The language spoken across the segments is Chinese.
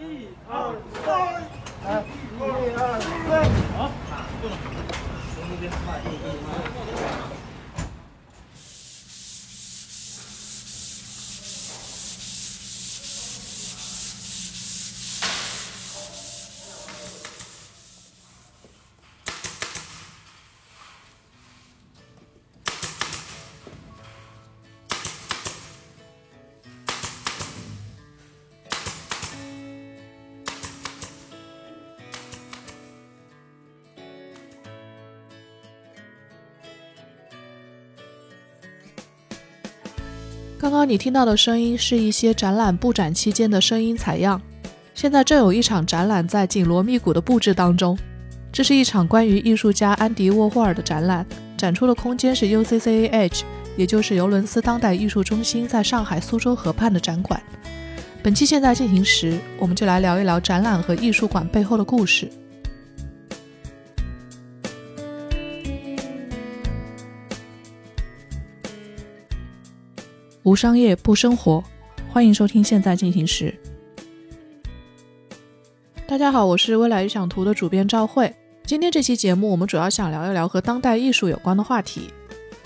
一二三，来，一二三，好，够了，从这边慢一点，刚你听到的声音是一些展览布展期间的声音采样。现在正有一场展览在紧锣密鼓的布置当中。这是一场关于艺术家安迪沃霍尔的展览，展出的空间是 UCCA H，也就是尤伦斯当代艺术中心在上海苏州河畔的展馆。本期现在进行时，我们就来聊一聊展览和艺术馆背后的故事。无商业不生活，欢迎收听《现在进行时》。大家好，我是未来预想图的主编赵慧。今天这期节目，我们主要想聊一聊和当代艺术有关的话题。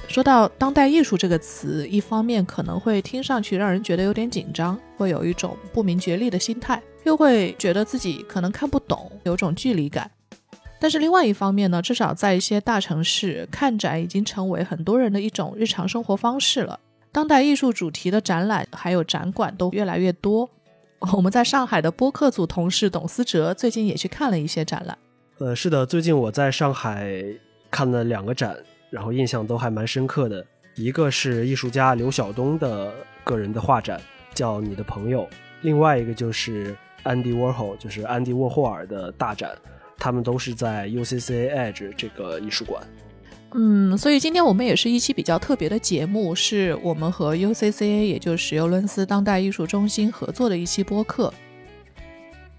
说到当代艺术这个词，一方面可能会听上去让人觉得有点紧张，会有一种不明觉厉的心态，又会觉得自己可能看不懂，有种距离感。但是另外一方面呢，至少在一些大城市，看展已经成为很多人的一种日常生活方式了。当代艺术主题的展览还有展馆都越来越多。我们在上海的播客组同事董思哲最近也去看了一些展览。呃，是的，最近我在上海看了两个展，然后印象都还蛮深刻的。一个是艺术家刘晓东的个人的画展，叫《你的朋友》；另外一个就是安迪沃霍，就是安迪沃霍尔的大展，他们都是在 UCCA Edge 这个艺术馆。嗯，所以今天我们也是一期比较特别的节目，是我们和 UCCA，也就是尤伦斯当代艺术中心合作的一期播客。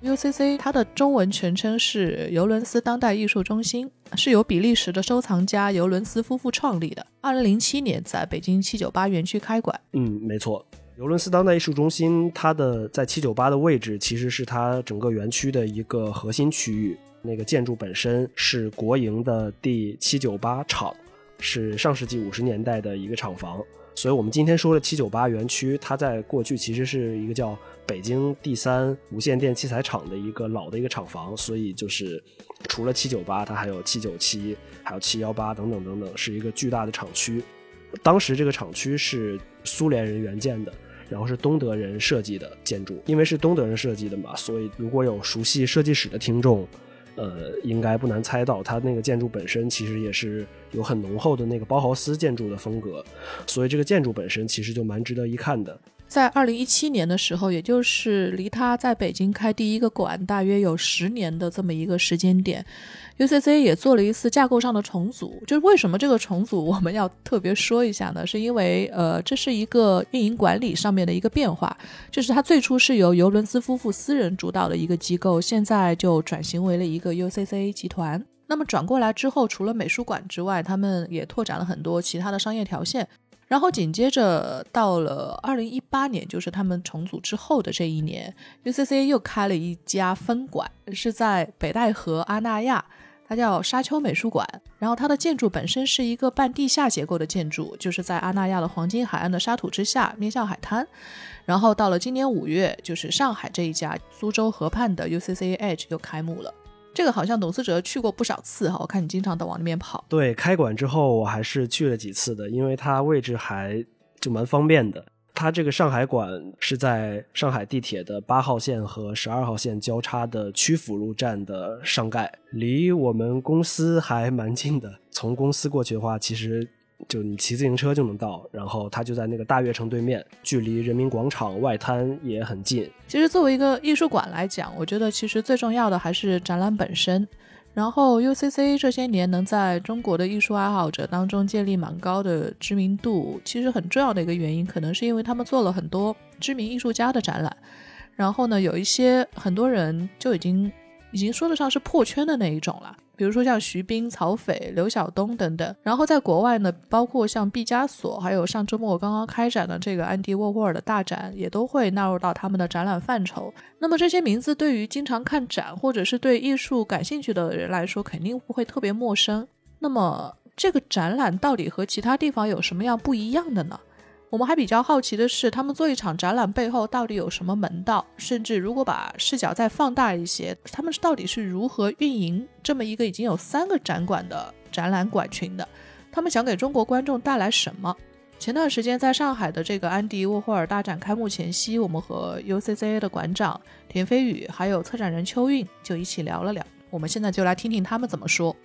UCC 它的中文全称是尤伦斯当代艺术中心，是由比利时的收藏家尤伦斯夫妇创立的。二零零七年在北京七九八园区开馆。嗯，没错，尤伦斯当代艺术中心它的在七九八的位置，其实是它整个园区的一个核心区域。那个建筑本身是国营的第七九八厂，是上世纪五十年代的一个厂房，所以我们今天说的七九八园区，它在过去其实是一个叫北京第三无线电器材厂的一个老的一个厂房，所以就是除了七九八，它还有七九七，还有七幺八等等等等，是一个巨大的厂区。当时这个厂区是苏联人援建的，然后是东德人设计的建筑，因为是东德人设计的嘛，所以如果有熟悉设计史的听众。呃，应该不难猜到，它那个建筑本身其实也是有很浓厚的那个包豪斯建筑的风格，所以这个建筑本身其实就蛮值得一看的。在二零一七年的时候，也就是离他在北京开第一个馆大约有十年的这么一个时间点，UCC 也做了一次架构上的重组。就是为什么这个重组我们要特别说一下呢？是因为呃，这是一个运营管理上面的一个变化。就是它最初是由尤伦斯夫妇私人主导的一个机构，现在就转型为了一个 UCC 集团。那么转过来之后，除了美术馆之外，他们也拓展了很多其他的商业条线。然后紧接着到了二零一八年，就是他们重组之后的这一年，UCC 又开了一家分馆，是在北戴河阿那亚，它叫沙丘美术馆。然后它的建筑本身是一个半地下结构的建筑，就是在阿那亚的黄金海岸的沙土之下，面向海滩。然后到了今年五月，就是上海这一家苏州河畔的 UCC Edge 又开幕了。这个好像董思哲去过不少次哈，我看你经常都往那边跑。对，开馆之后我还是去了几次的，因为它位置还就蛮方便的。它这个上海馆是在上海地铁的八号线和十二号线交叉的曲阜路站的上盖，离我们公司还蛮近的。从公司过去的话，其实。就你骑自行车就能到，然后它就在那个大悦城对面，距离人民广场外滩也很近。其实作为一个艺术馆来讲，我觉得其实最重要的还是展览本身。然后 UCC 这些年能在中国的艺术爱好者当中建立蛮高的知名度，其实很重要的一个原因，可能是因为他们做了很多知名艺术家的展览。然后呢，有一些很多人就已经已经说得上是破圈的那一种了。比如说像徐冰、曹斐、刘晓东等等。然后在国外呢，包括像毕加索，还有上周末刚刚开展的这个安迪沃霍尔的大展，也都会纳入到他们的展览范畴。那么这些名字对于经常看展或者是对艺术感兴趣的人来说，肯定不会特别陌生。那么这个展览到底和其他地方有什么样不一样的呢？我们还比较好奇的是，他们做一场展览背后到底有什么门道？甚至如果把视角再放大一些，他们是到底是如何运营这么一个已经有三个展馆的展览馆群的？他们想给中国观众带来什么？前段时间在上海的这个安迪沃霍尔大展开幕前夕，我们和 UCCA 的馆长田飞宇还有策展人邱韵就一起聊了聊。我们现在就来听听他们怎么说。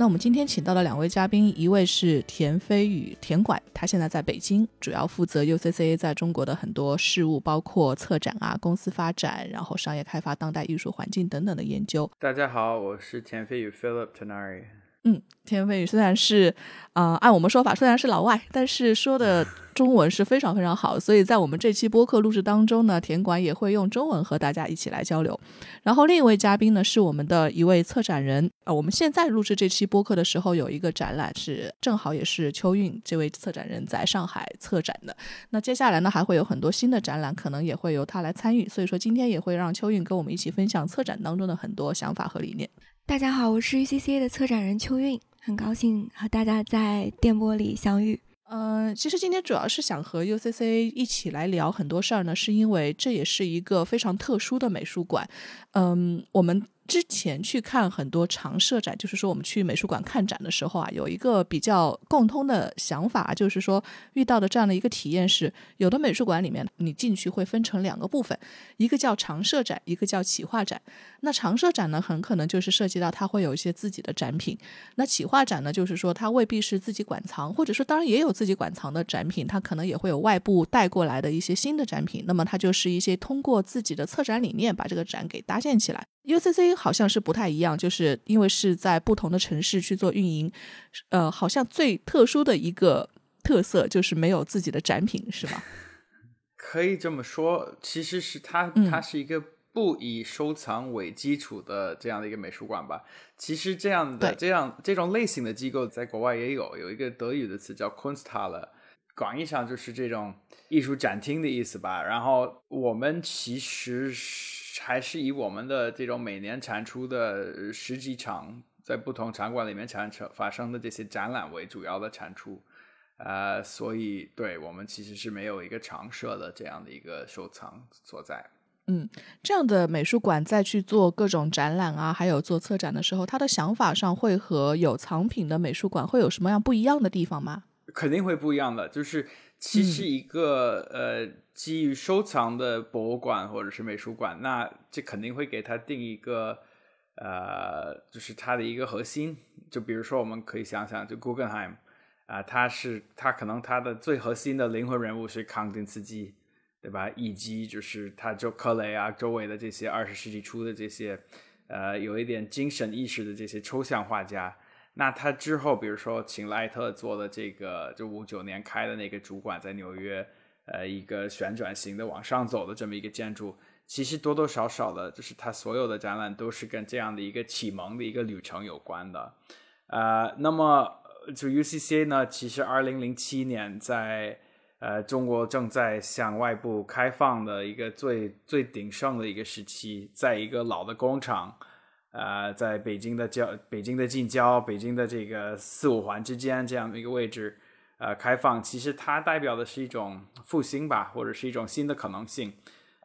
那我们今天请到的两位嘉宾，一位是田飞宇田管，他现在在北京，主要负责 UCCA 在中国的很多事务，包括策展啊、公司发展，然后商业开发、当代艺术环境等等的研究。大家好，我是田飞宇 Philip Tenari。嗯，田飞宇虽然是，呃，按我们说法虽然是老外，但是说的中文是非常非常好，所以在我们这期播客录制当中呢，田馆也会用中文和大家一起来交流。然后另一位嘉宾呢是我们的一位策展人，啊，我们现在录制这期播客的时候有一个展览是正好也是秋韵这位策展人在上海策展的。那接下来呢还会有很多新的展览，可能也会由他来参与，所以说今天也会让秋韵跟我们一起分享策展当中的很多想法和理念。大家好，我是 UCCA 的策展人秋韵，很高兴和大家在电波里相遇。嗯，其实今天主要是想和 UCC 一起来聊很多事儿呢，是因为这也是一个非常特殊的美术馆。嗯，我们。之前去看很多常设展，就是说我们去美术馆看展的时候啊，有一个比较共通的想法，就是说遇到的这样的一个体验是，有的美术馆里面你进去会分成两个部分，一个叫常设展，一个叫企划展。那常设展呢，很可能就是涉及到它会有一些自己的展品；那企划展呢，就是说它未必是自己馆藏，或者说当然也有自己馆藏的展品，它可能也会有外部带过来的一些新的展品。那么它就是一些通过自己的策展理念把这个展给搭建起来。UCC 好像是不太一样，就是因为是在不同的城市去做运营，呃，好像最特殊的一个特色就是没有自己的展品，是吧？可以这么说，其实是它，它是一个不以收藏为基础的这样的一个美术馆吧。其实这样的这样这种类型的机构在国外也有，有一个德语的词叫 Kunsthalle，广义上就是这种艺术展厅的意思吧。然后我们其实是。还是以我们的这种每年产出的十几场在不同场馆里面产生发生的这些展览为主要的产出，呃，所以对我们其实是没有一个常设的这样的一个收藏所在。嗯，这样的美术馆在去做各种展览啊，还有做策展的时候，他的想法上会和有藏品的美术馆会有什么样不一样的地方吗？肯定会不一样的，就是其实一个呃。基于收藏的博物馆或者是美术馆，那这肯定会给它定一个，呃，就是它的一个核心。就比如说，我们可以想想，就 Guggenheim 啊，它是它可能它的最核心的灵魂人物是康定斯基，对吧？以及就是他周克雷啊周围的这些二十世纪初的这些，呃，有一点精神意识的这些抽象画家。那他之后，比如说请莱特做的这个，就五九年开的那个主馆在纽约。呃，一个旋转型的往上走的这么一个建筑，其实多多少少的，就是它所有的展览都是跟这样的一个启蒙的一个旅程有关的。呃，那么就 UCCA 呢，其实二零零七年在呃中国正在向外部开放的一个最最鼎盛的一个时期，在一个老的工厂，呃，在北京的郊北京的近郊，北京的这个四五环之间这样的一个位置。呃，开放其实它代表的是一种复兴吧，或者是一种新的可能性。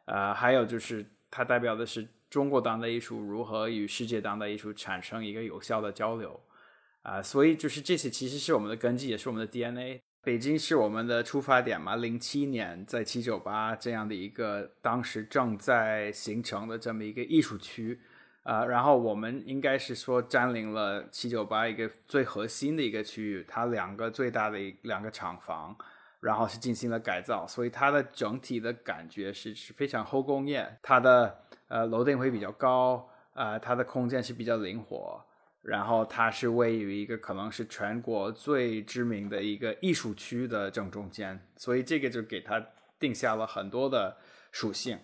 呃，还有就是它代表的是中国当代艺术如何与世界当代艺术产生一个有效的交流。啊，所以就是这些其实是我们的根基，也是我们的 DNA。北京是我们的出发点嘛。零七年在七九八这样的一个当时正在形成的这么一个艺术区。啊，然后我们应该是说占领了七九八一个最核心的一个区域，它两个最大的一两个厂房，然后是进行了改造，所以它的整体的感觉是是非常后工业，它的呃楼顶会比较高，呃它的空间是比较灵活，然后它是位于一个可能是全国最知名的一个艺术区的正中间，所以这个就给它定下了很多的属性。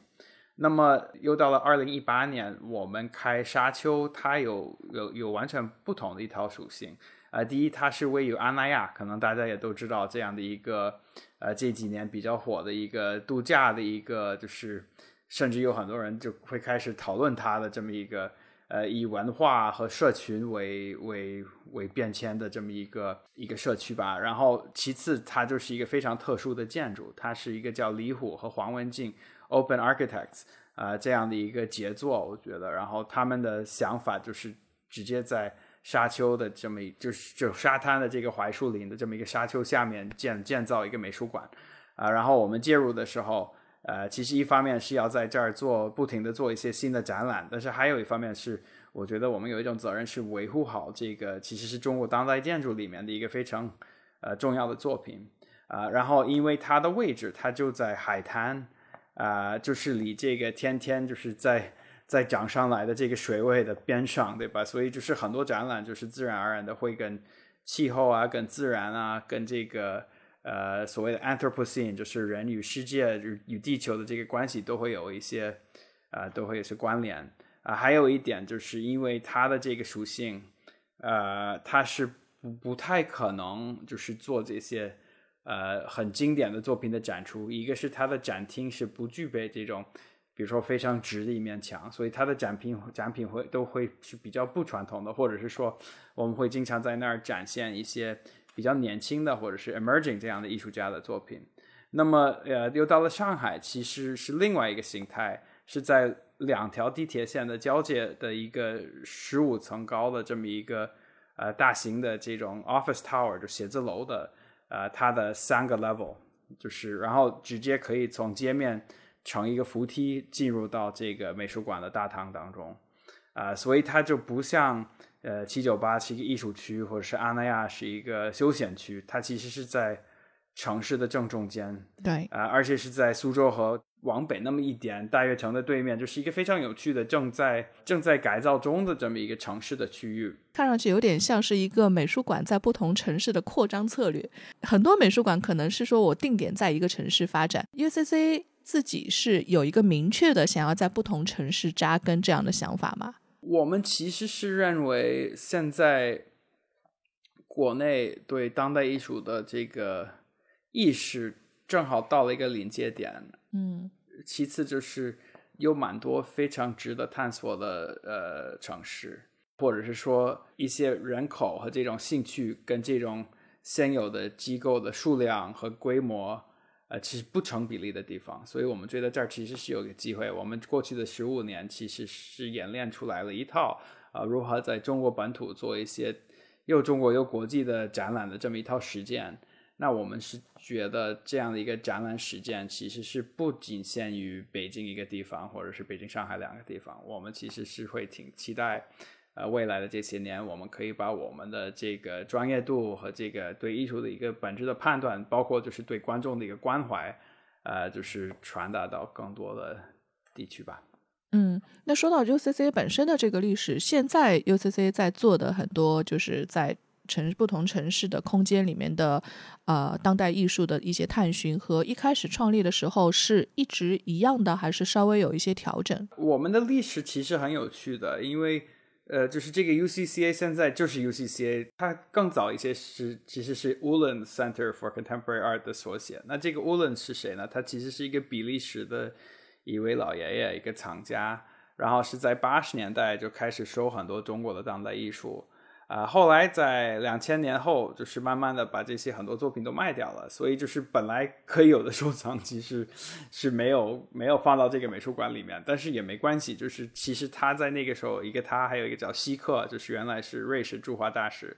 那么又到了二零一八年，我们开沙丘，它有有有完全不同的一套属性。呃，第一，它是位于阿那亚，可能大家也都知道这样的一个呃这几年比较火的一个度假的一个，就是甚至有很多人就会开始讨论它的这么一个呃以文化和社群为为为变迁的这么一个一个社区吧。然后其次，它就是一个非常特殊的建筑，它是一个叫李虎和黄文静 Open Architects 啊这样的一个杰作，我觉得。然后他们的想法就是直接在。沙丘的这么就是就沙滩的这个槐树林的这么一个沙丘下面建建造一个美术馆，啊，然后我们介入的时候，呃，其实一方面是要在这儿做不停的做一些新的展览，但是还有一方面是，我觉得我们有一种责任是维护好这个其实是中国当代建筑里面的一个非常呃重要的作品，啊，然后因为它的位置它就在海滩，啊，就是离这个天天就是在。在涨上来的这个水位的边上，对吧？所以就是很多展览就是自然而然的会跟气候啊、跟自然啊、跟这个呃所谓的 Anthropocene，就是人与世界与地球的这个关系都会有一些啊，都会有些关联啊。还有一点就是因为它的这个属性，呃，它是不不太可能就是做这些呃很经典的作品的展出。一个是它的展厅是不具备这种。比如说非常直的一面墙，所以它的展品展品会都会是比较不传统的，或者是说我们会经常在那儿展现一些比较年轻的或者是 emerging 这样的艺术家的作品。那么呃，又到了上海，其实是另外一个形态，是在两条地铁线的交界的一个十五层高的这么一个呃大型的这种 office tower 就写字楼的呃它的三个 level，就是然后直接可以从街面。乘一个扶梯进入到这个美术馆的大堂当中，啊，所以它就不像呃七九八是一个艺术区，或者是阿那亚是一个休闲区，它其实是在城市的正中间，对，啊，而且是在苏州河往北那么一点，大悦城的对面，就是一个非常有趣的正在正在改造中的这么一个城市的区域，看上去有点像是一个美术馆在不同城市的扩张策略。很多美术馆可能是说我定点在一个城市发展，UCC。自己是有一个明确的想要在不同城市扎根这样的想法吗？我们其实是认为现在国内对当代艺术的这个意识正好到了一个临界点。嗯，其次就是有蛮多非常值得探索的呃城市，或者是说一些人口和这种兴趣跟这种现有的机构的数量和规模。呃，其实不成比例的地方，所以我们觉得这儿其实是有个机会。我们过去的十五年其实是演练出来了一套啊，如何在中国本土做一些又中国又国际的展览的这么一套实践。那我们是觉得这样的一个展览实践其实是不仅限于北京一个地方，或者是北京、上海两个地方。我们其实是会挺期待。呃，未来的这些年，我们可以把我们的这个专业度和这个对艺术的一个本质的判断，包括就是对观众的一个关怀，呃，就是传达到更多的地区吧。嗯，那说到 UCC 本身的这个历史，现在 UCC 在做的很多，就是在城不同城市的空间里面的呃当代艺术的一些探寻，和一开始创立的时候是一直一样的，还是稍微有一些调整？我们的历史其实很有趣的，因为。呃，就是这个 UCCA 现在就是 UCCA，它更早一些是其实是 Ulan Center for Contemporary Art 的缩写。那这个 Ulan 是谁呢？他其实是一个比利时的一位老爷爷，一个藏家，然后是在八十年代就开始收很多中国的当代艺术。啊，后来在两千年后，就是慢慢的把这些很多作品都卖掉了，所以就是本来可以有的收藏，其实是没有没有放到这个美术馆里面，但是也没关系，就是其实他在那个时候，一个他，还有一个叫希克，就是原来是瑞士驻华大使，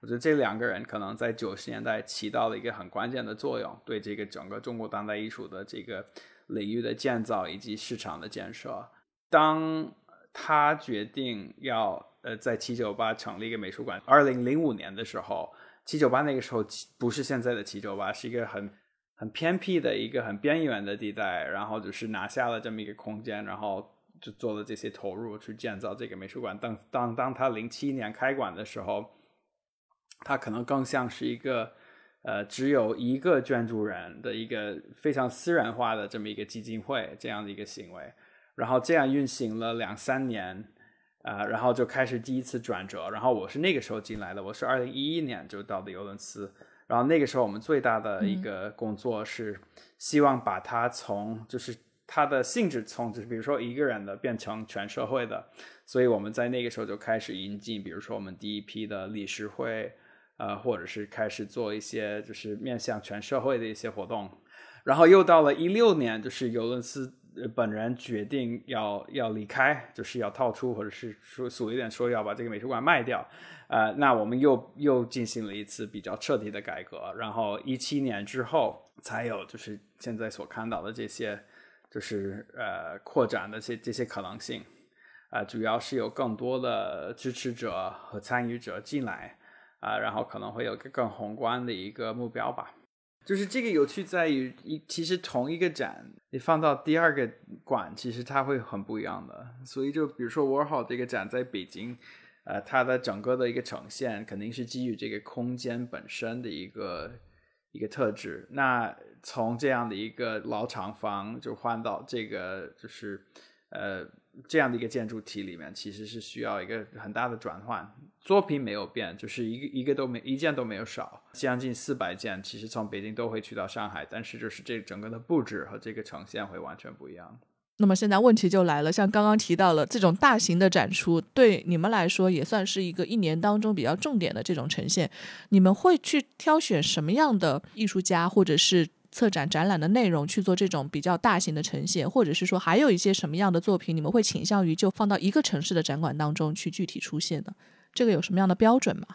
我觉得这两个人可能在九十年代起到了一个很关键的作用，对这个整个中国当代艺术的这个领域的建造以及市场的建设，当他决定要。呃，在七九八成立一个美术馆。二零零五年的时候，七九八那个时候不是现在的七九八，是一个很很偏僻的一个很边缘的地带。然后就是拿下了这么一个空间，然后就做了这些投入去建造这个美术馆。当当当他零七年开馆的时候，他可能更像是一个呃只有一个捐助人的一个非常私人化的这么一个基金会这样的一个行为。然后这样运行了两三年，啊、然后就开始第一次转折。然后我是那个时候进来的，我是二零一一年就到的尤伦斯。然后那个时候我们最大的一个工作是希望把它从就是它的性质从就是比如说一个人的变成全社会的，所以我们在那个时候就开始引进，比如说我们第一批的理事会，呃，或者是开始做一些就是面向全社会的一些活动。然后又到了一六年，就是尤伦斯呃本人决定要要离开，就是要套出，或者是说俗一点说要把这个美术馆卖掉。呃，那我们又又进行了一次比较彻底的改革。然后一七年之后，才有就是现在所看到的这些，就是呃扩展的这这些可能性。啊、主要是有更多的支持者和参与者进来啊、然后可能会有个更宏观的一个目标吧。就是这个有趣在于，一其实同一个展，你放到第二个馆，其实它会很不一样的。所以就比如说 Warhol 这个展在北京，呃，它的整个的一个呈现肯定是基于这个空间本身的一个一个特质。那从这样的一个老厂房就换到这个就是呃这样的一个建筑体里面，其实是需要一个很大的转换。作品没有变，就是一个一个都没一件都没有少，将近四百件，其实从北京都会去到上海，但是就是这整个的布置和这个呈现会完全不一样。那么现在问题就来了，像刚刚提到了这种大型的展出，对你们来说也算是一个一年当中比较重点的这种呈现。你们会去挑选什么样的艺术家或者是策展展览的内容去做这种比较大型的呈现，或者是说还有一些什么样的作品，你们会倾向于就放到一个城市的展馆当中去具体出现呢？这个有什么样的标准吗？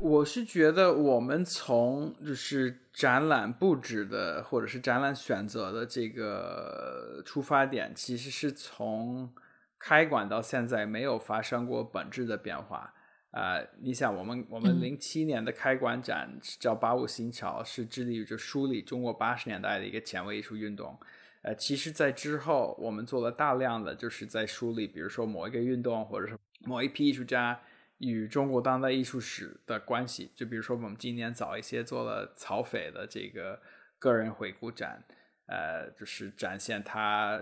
我是觉得我们从就是展览布置的或者是展览选择的这个出发点，其实是从开馆到现在没有发生过本质的变化。呃，你想，我们我们嗯零七年的开馆展叫“八五新潮”，是致力于就梳理中国八十年代的一个前卫艺术运动。呃，其实，在之后我们做了大量的就是在梳理，比如说某一个运动或者是某一批艺术家与中国当代艺术史的关系。就比如说，我们今年早一些做了曹斐的这个个人回顾展，呃，就是展现他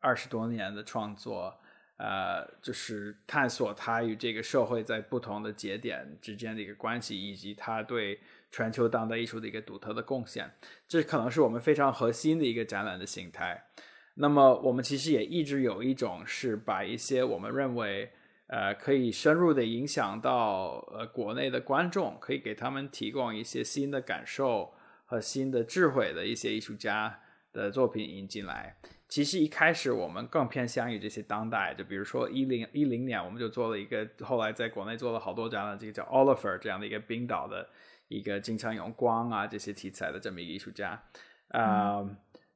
二十多年的创作，呃，就是探索他与这个社会在不同的节点之间的一个关系，以及他对全球当代艺术的一个独特的贡献。这可能是我们非常核心的一个展览的形态。那么，我们其实也一直有一种是把一些我们认为呃可以深入的影响到呃国内的观众，可以给他们提供一些新的感受和新的智慧的一些艺术家的作品引进来。其实一开始我们更偏向于这些当代，就比如说一零一零年，我们就做了一个，后来在国内做了好多展览，这个叫 Oliver 这样的一个冰岛的一个经常用光啊这些题材的这么一个艺术家，啊、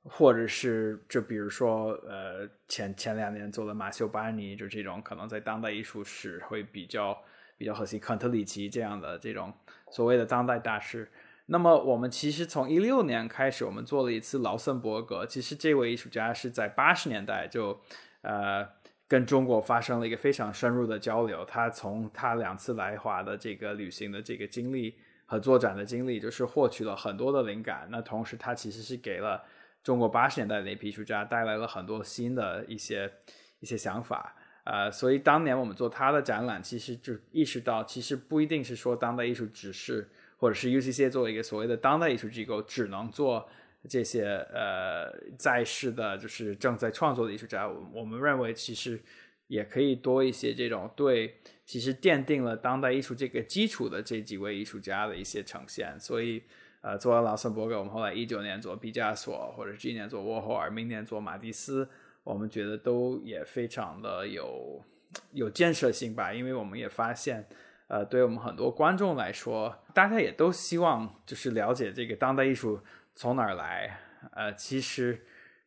或者是就比如说呃前前两年做的马修巴尼，就这种可能在当代艺术史会比较比较核心，肯特里奇这样的这种所谓的当代大师。那么我们其实从一六年开始，我们做了一次劳森伯格。其实这位艺术家是在八十年代就呃跟中国发生了一个非常深入的交流。他从他两次来华的这个旅行的这个经历和作展的经历，就是获取了很多的灵感。那同时，他其实是给了中国八十年代的那批艺术家带来了很多新的一些一些想法。呃，所以当年我们做他的展览，其实就意识到，其实不一定是说当代艺术只是。或者是 UCC 作为一个所谓的当代艺术机构，只能做这些呃在世的，就是正在创作的艺术家。我我们认为其实也可以多一些这种对，其实奠定了当代艺术这个基础的这几位艺术家的一些呈现。所以呃，做完劳森伯格，我们后来一九年做毕加索，或者今年做沃霍尔，明年做马蒂斯，我们觉得都也非常的有有建设性吧，因为我们也发现。呃，对我们很多观众来说，大家也都希望就是了解这个当代艺术从哪儿来。呃，其实，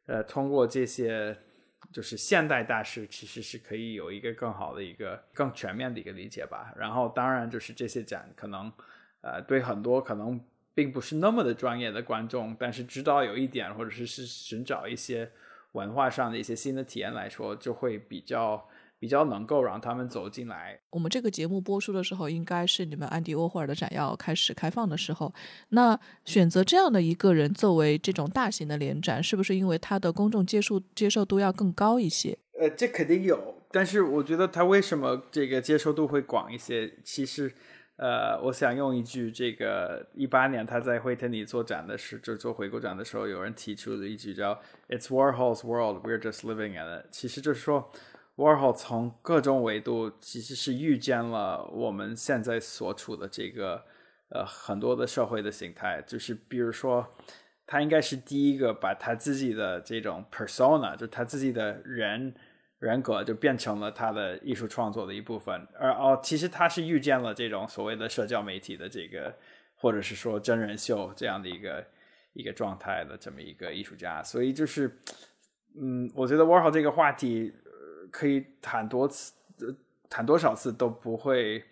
呃，通过这些就是现代大师，其实是可以有一个更好的一个更全面的一个理解吧。然后，当然就是这些展可能，呃，对很多可能并不是那么的专业的观众，但是知道有一点，或者是是寻找一些文化上的一些新的体验来说，就会比较。比较能够让他们走进来。我们这个节目播出的时候，应该是你们安迪沃霍尔的展要开始开放的时候。那选择这样的一个人作为这种大型的联展，是不是因为他的公众接受接受度要更高一些？呃，这肯定有，但是我觉得他为什么这个接受度会广一些？其实，呃，我想用一句，这个一八年他在惠特尼做展的时，就做回顾展的时候，有人提出的一句叫 “It's Warhol's world, we're just living in it”，其实就是说，Warhol 从各种维度其实是预见了我们现在所处的这个呃很多的社会的形态，就是比如说。他应该是第一个把他自己的这种 persona，就他自己的人人格，就变成了他的艺术创作的一部分。而哦，其实他是遇见了这种所谓的社交媒体的这个，或者是说真人秀这样的一个一个状态的这么一个艺术家。所以就是，嗯，我觉得 Warhol 这个话题可以谈多次，谈多少次都不会。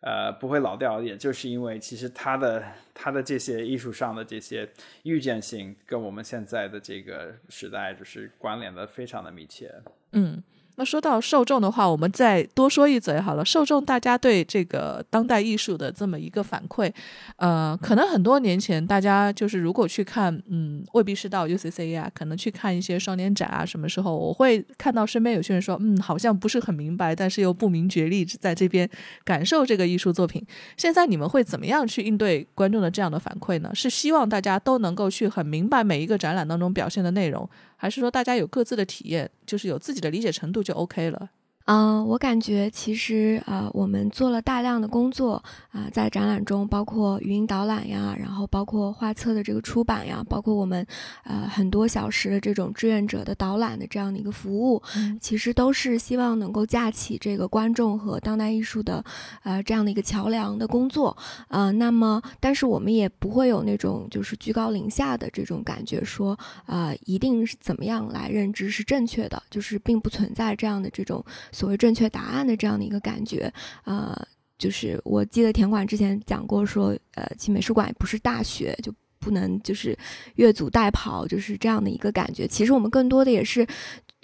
呃，不会老掉，也就是因为其实他的他的这些艺术上的这些预见性，跟我们现在的这个时代就是关联的非常的密切。嗯。那说到受众的话，我们再多说一嘴好了。受众大家对这个当代艺术的这么一个反馈，呃，可能很多年前大家就是如果去看，嗯，未必是到 UCC 啊，可能去看一些双年展啊，什么时候我会看到身边有些人说，嗯，好像不是很明白，但是又不明觉厉，在这边感受这个艺术作品。现在你们会怎么样去应对观众的这样的反馈呢？是希望大家都能够去很明白每一个展览当中表现的内容。还是说大家有各自的体验，就是有自己的理解程度就 OK 了。嗯，我感觉其实呃，我们做了大量的工作啊，在展览中，包括语音导览呀，然后包括画册的这个出版呀，包括我们呃很多小时的这种志愿者的导览的这样的一个服务，其实都是希望能够架起这个观众和当代艺术的呃这样的一个桥梁的工作啊。那么，但是我们也不会有那种就是居高临下的这种感觉，说啊一定是怎么样来认知是正确的，就是并不存在这样的这种。所谓正确答案的这样的一个感觉，呃，就是我记得田馆之前讲过，说，呃，其美术馆不是大学，就不能就是越俎代庖，就是这样的一个感觉。其实我们更多的也是。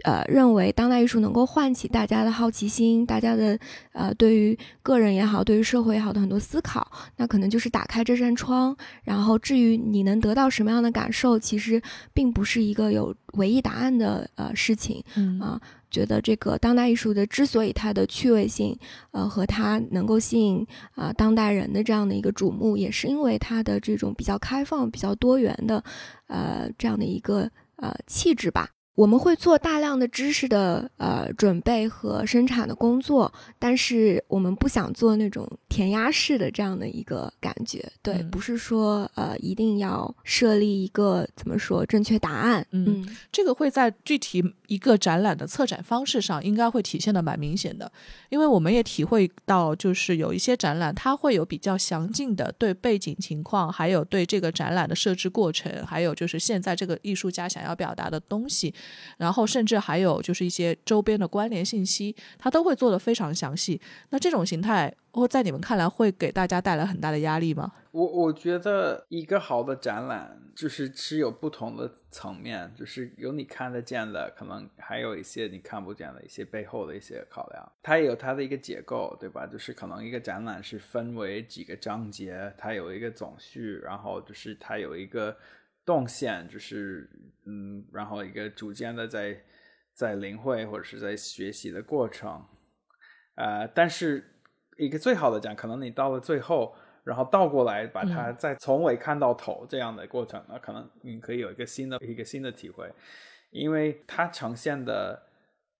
呃，认为当代艺术能够唤起大家的好奇心，大家的呃，对于个人也好，对于社会也好的很多思考，那可能就是打开这扇窗。然后，至于你能得到什么样的感受，其实并不是一个有唯一答案的呃事情。嗯啊，觉得这个当代艺术的之所以它的趣味性，呃，和它能够吸引啊当代人的这样的一个瞩目，也是因为它的这种比较开放、比较多元的呃这样的一个呃气质吧。我们会做大量的知识的呃准备和生产的工作，但是我们不想做那种填鸭式的这样的一个感觉。对，不是说呃一定要设立一个怎么说正确答案。嗯，这个会在具体一个展览的策展方式上应该会体现的蛮明显的，因为我们也体会到，就是有一些展览它会有比较详尽的对背景情况，还有对这个展览的设置过程，还有就是现在这个艺术家想要表达的东西。然后甚至还有就是一些周边的关联信息，它都会做得非常详细。那这种形态，或在你们看来会给大家带来很大的压力吗？我我觉得一个好的展览就是是有不同的层面，就是有你看得见的，可能还有一些你看不见的一些背后的一些考量。它也有它的一个结构，对吧？就是可能一个展览是分为几个章节，它有一个总序，然后就是它有一个。动线就是嗯，然后一个逐渐的在在领会或者是在学习的过程，呃，但是一个最好的讲，可能你到了最后，然后倒过来把它再从尾看到头这样的过程，那可能你可以有一个新的一个新的体会，因为它呈现的。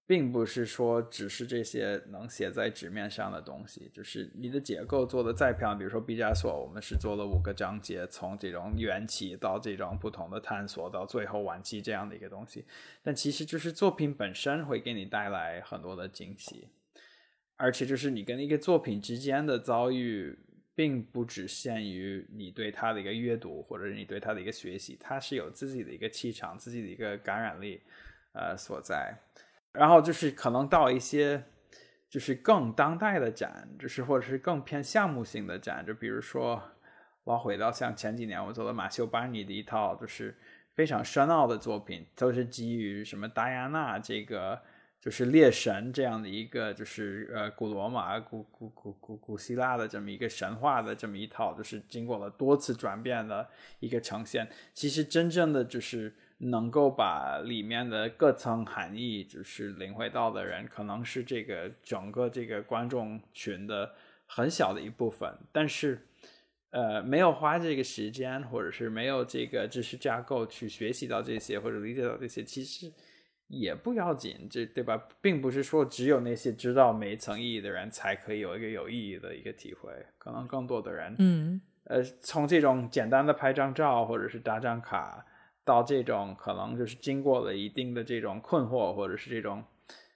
并不是说只是这些能写在纸面上的东西，就是你的结构做的再漂亮，比如说毕加索，我们是做了五个章节，从这种缘起到这种不同的探索，到最后晚期这样的一个东西。但其实就是作品本身会给你带来很多的惊喜，而且就是你跟一个作品之间的遭遇，并不只限于你对它的一个阅读，或者你对它的一个学习，它是有自己的一个气场，自己的一个感染力，呃所在。然后就是可能到一些，就是更当代的展，就是或者是更偏项目性的展，就比如说，我回到像前几年我做的马修巴尼的一套，就是非常深奥的作品，都是基于什么达亚娜这个就是猎神这样的一个，就是呃古罗马、古古古古古希腊的这么一个神话的这么一套，就是经过了多次转变的一个呈现。其实真正的就是。能够把里面的各层含义就是领会到的人，可能是这个整个这个观众群的很小的一部分，但是。呃，没有花这个时间，或者是没有这个知识架构去学习到这些，或者理解到这些，其实也不要紧，这对吧？并不是说只有那些知道每一层意义的人才可以有一个有意义的一个体会，可能更多的人，嗯，呃，从这种简单的拍张照或者是打张卡，到这种可能就是经过了一定的这种困惑，或者是这种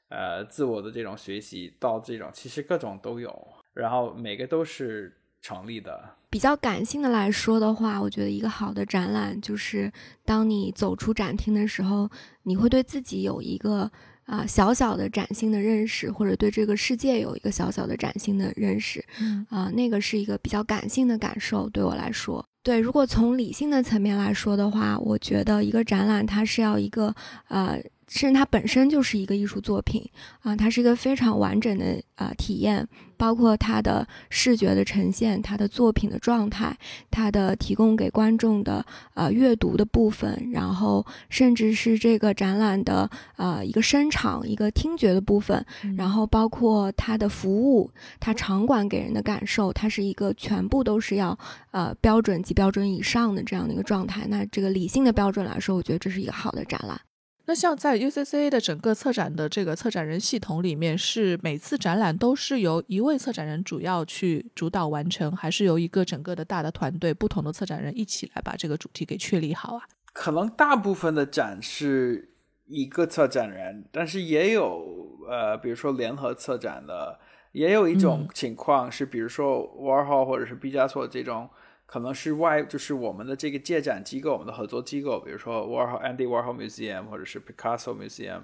呃自我的这种学习，到这种其实各种都有，然后每个都是。成立的比较感性的来说的话，我觉得一个好的展览就是，当你走出展厅的时候，你会对自己有一个啊小小的崭新的认识，或者对这个世界有一个小小的崭新的认识，啊，那个是一个比较感性的感受，对我来说。对，如果从理性的层面来说的话，我觉得一个展览它是要一个呃。甚至它本身就是一个艺术作品啊，它是一个非常完整的啊体验，包括它的视觉的呈现，它的作品的状态，它的提供给观众的呃阅读的部分，然后甚至是这个展览的呃一个声场、一个听觉的部分，然后包括它的服务、它场馆给人的感受，它是一个全部都是要呃标准及标准以上的这样的一个状态。那这个理性的标准来说，我觉得这是一个好的展览。那像在 UCCA 的整个策展的这个策展人系统里面，是每次展览都是由一位策展人主要去主导完成，还是由一个整个的大的团队，不同的策展人一起来把这个主题给确立好啊？可能大部分的展是一个策展人，但是也有呃，比如说联合策展的，也有一种情况是，比如说 Warhol 或者是毕加索这种。可能是外，就是我们的这个借展机构，我们的合作机构，比如说 Warhol Andy Warhol Museum 或者是 Picasso Museum，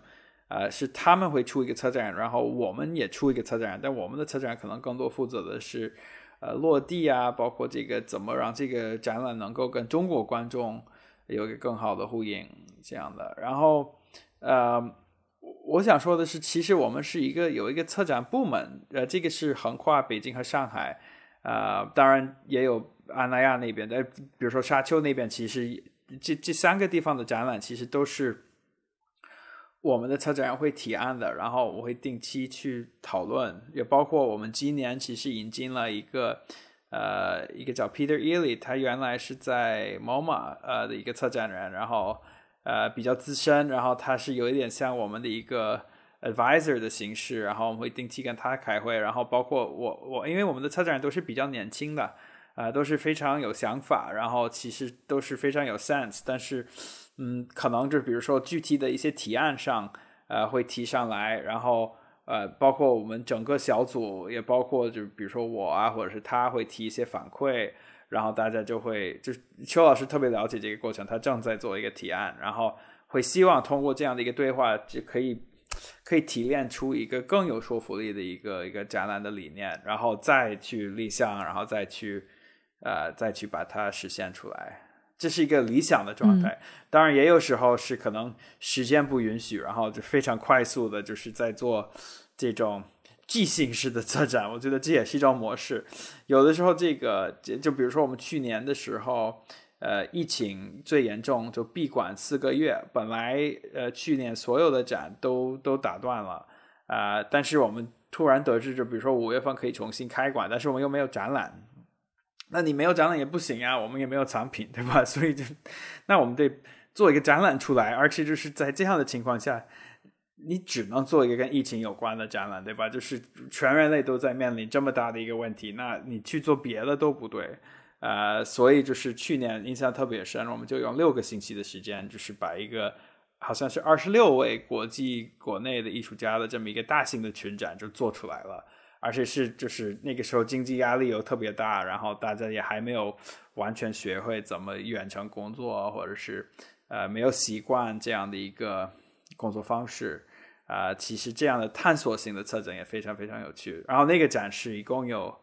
呃，是他们会出一个策展，然后我们也出一个策展，但我们的策展可能更多负责的是，呃，落地啊，包括这个怎么让这个展览能够跟中国观众有一个更好的呼应这样的。然后，呃，我想说的是，其实我们是一个有一个策展部门，呃，这个是横跨北京和上海，啊，当然也有。安那亚那边的，比如说沙丘那边，其实这这三个地方的展览其实都是我们的策展人会提案的，然后我会定期去讨论，也包括我们今年其实引进了一个呃一个叫 Peter Ely，他原来是在 MoMA 呃的一个策展人，然后呃比较资深，然后他是有一点像我们的一个 advisor 的形式，然后我们会定期跟他开会，然后包括我我因为我们的策展人都是比较年轻的。啊，都是非常有想法，然后其实都是非常有 sense，但是，嗯，可能就比如说具体的一些提案上，呃，会提上来，然后呃，包括我们整个小组，也包括就比如说我啊，或者是他会提一些反馈，然后大家就会，就邱老师特别了解这个过程，他正在做一个提案，然后会希望通过这样的一个对话，就可以可以提炼出一个更有说服力的一个一个展览的理念，然后再去立项，然后再去。呃，再去把它实现出来，这是一个理想的状态。当然，也有时候是可能时间不允许，然后就非常快速的，就是在做这种即兴式的策展。我觉得这也是一种模式。有的时候，这个就比如说我们去年的时候，呃，疫情最严重，就闭馆四个月。本来呃，去年所有的展都都打断了啊，但是我们突然得知，就比如说五月份可以重新开馆，但是我们又没有展览。那你没有展览也不行啊，我们也没有藏品，对吧？所以就，那我们得做一个展览出来，而且就是在这样的情况下，你只能做一个跟疫情有关的展览，对吧？就是全人类都在面临这么大的一个问题，那你去做别的都不对，呃，所以就是去年印象特别深，我们就用六个星期的时间，就是把一个好像是二十六位国际国内的艺术家的这么一个大型的群展就做出来了。而且是就是那个时候经济压力又特别大，然后大家也还没有完全学会怎么远程工作，或者是呃没有习惯这样的一个工作方式啊。其实这样的探索性的策展也非常非常有趣。然后那个展示一共有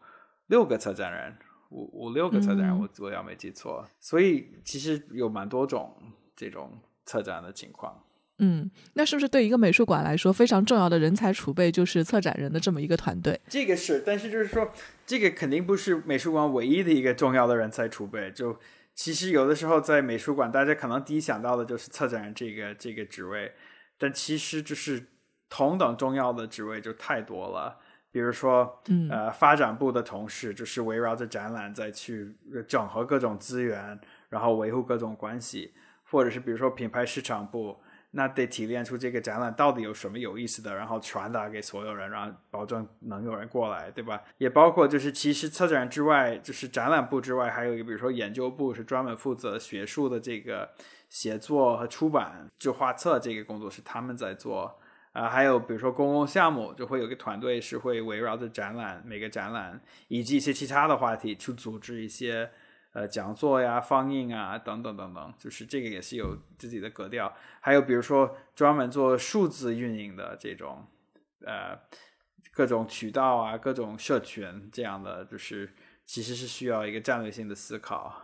六个策展人，五五六个策展人，我我要没记错。所以其实有蛮多种这种策展的情况。嗯，那是不是对一个美术馆来说非常重要的人才储备就是策展人的这么一个团队？这个是，但是就是说，这个肯定不是美术馆唯一的一个重要的人才储备。就其实有的时候在美术馆，大家可能第一想到的就是策展人这个这个职位，但其实就是同等重要的职位就太多了。比如说，嗯呃，发展部的同事就是围绕着展览再去整合各种资源，然后维护各种关系，或者是比如说品牌市场部，那得提炼出这个展览到底有什么有意思的，然后传达给所有人，然后保证能有人过来，对吧？也包括就是其实策展之外，就是展览部之外，还有一个比如说研究部是专门负责学术的这个写作和出版，就画册这个工作是他们在做。啊、还有比如说公共项目，就会有个团队是会围绕着展览每个展览以及一些其他的话题去组织一些呃讲座呀、放映啊等等等等，就是这个也是有自己的格调。还有比如说专门做数字运营的这种呃各种渠道啊、各种社群这样的，就是其实是需要一个战略性的思考。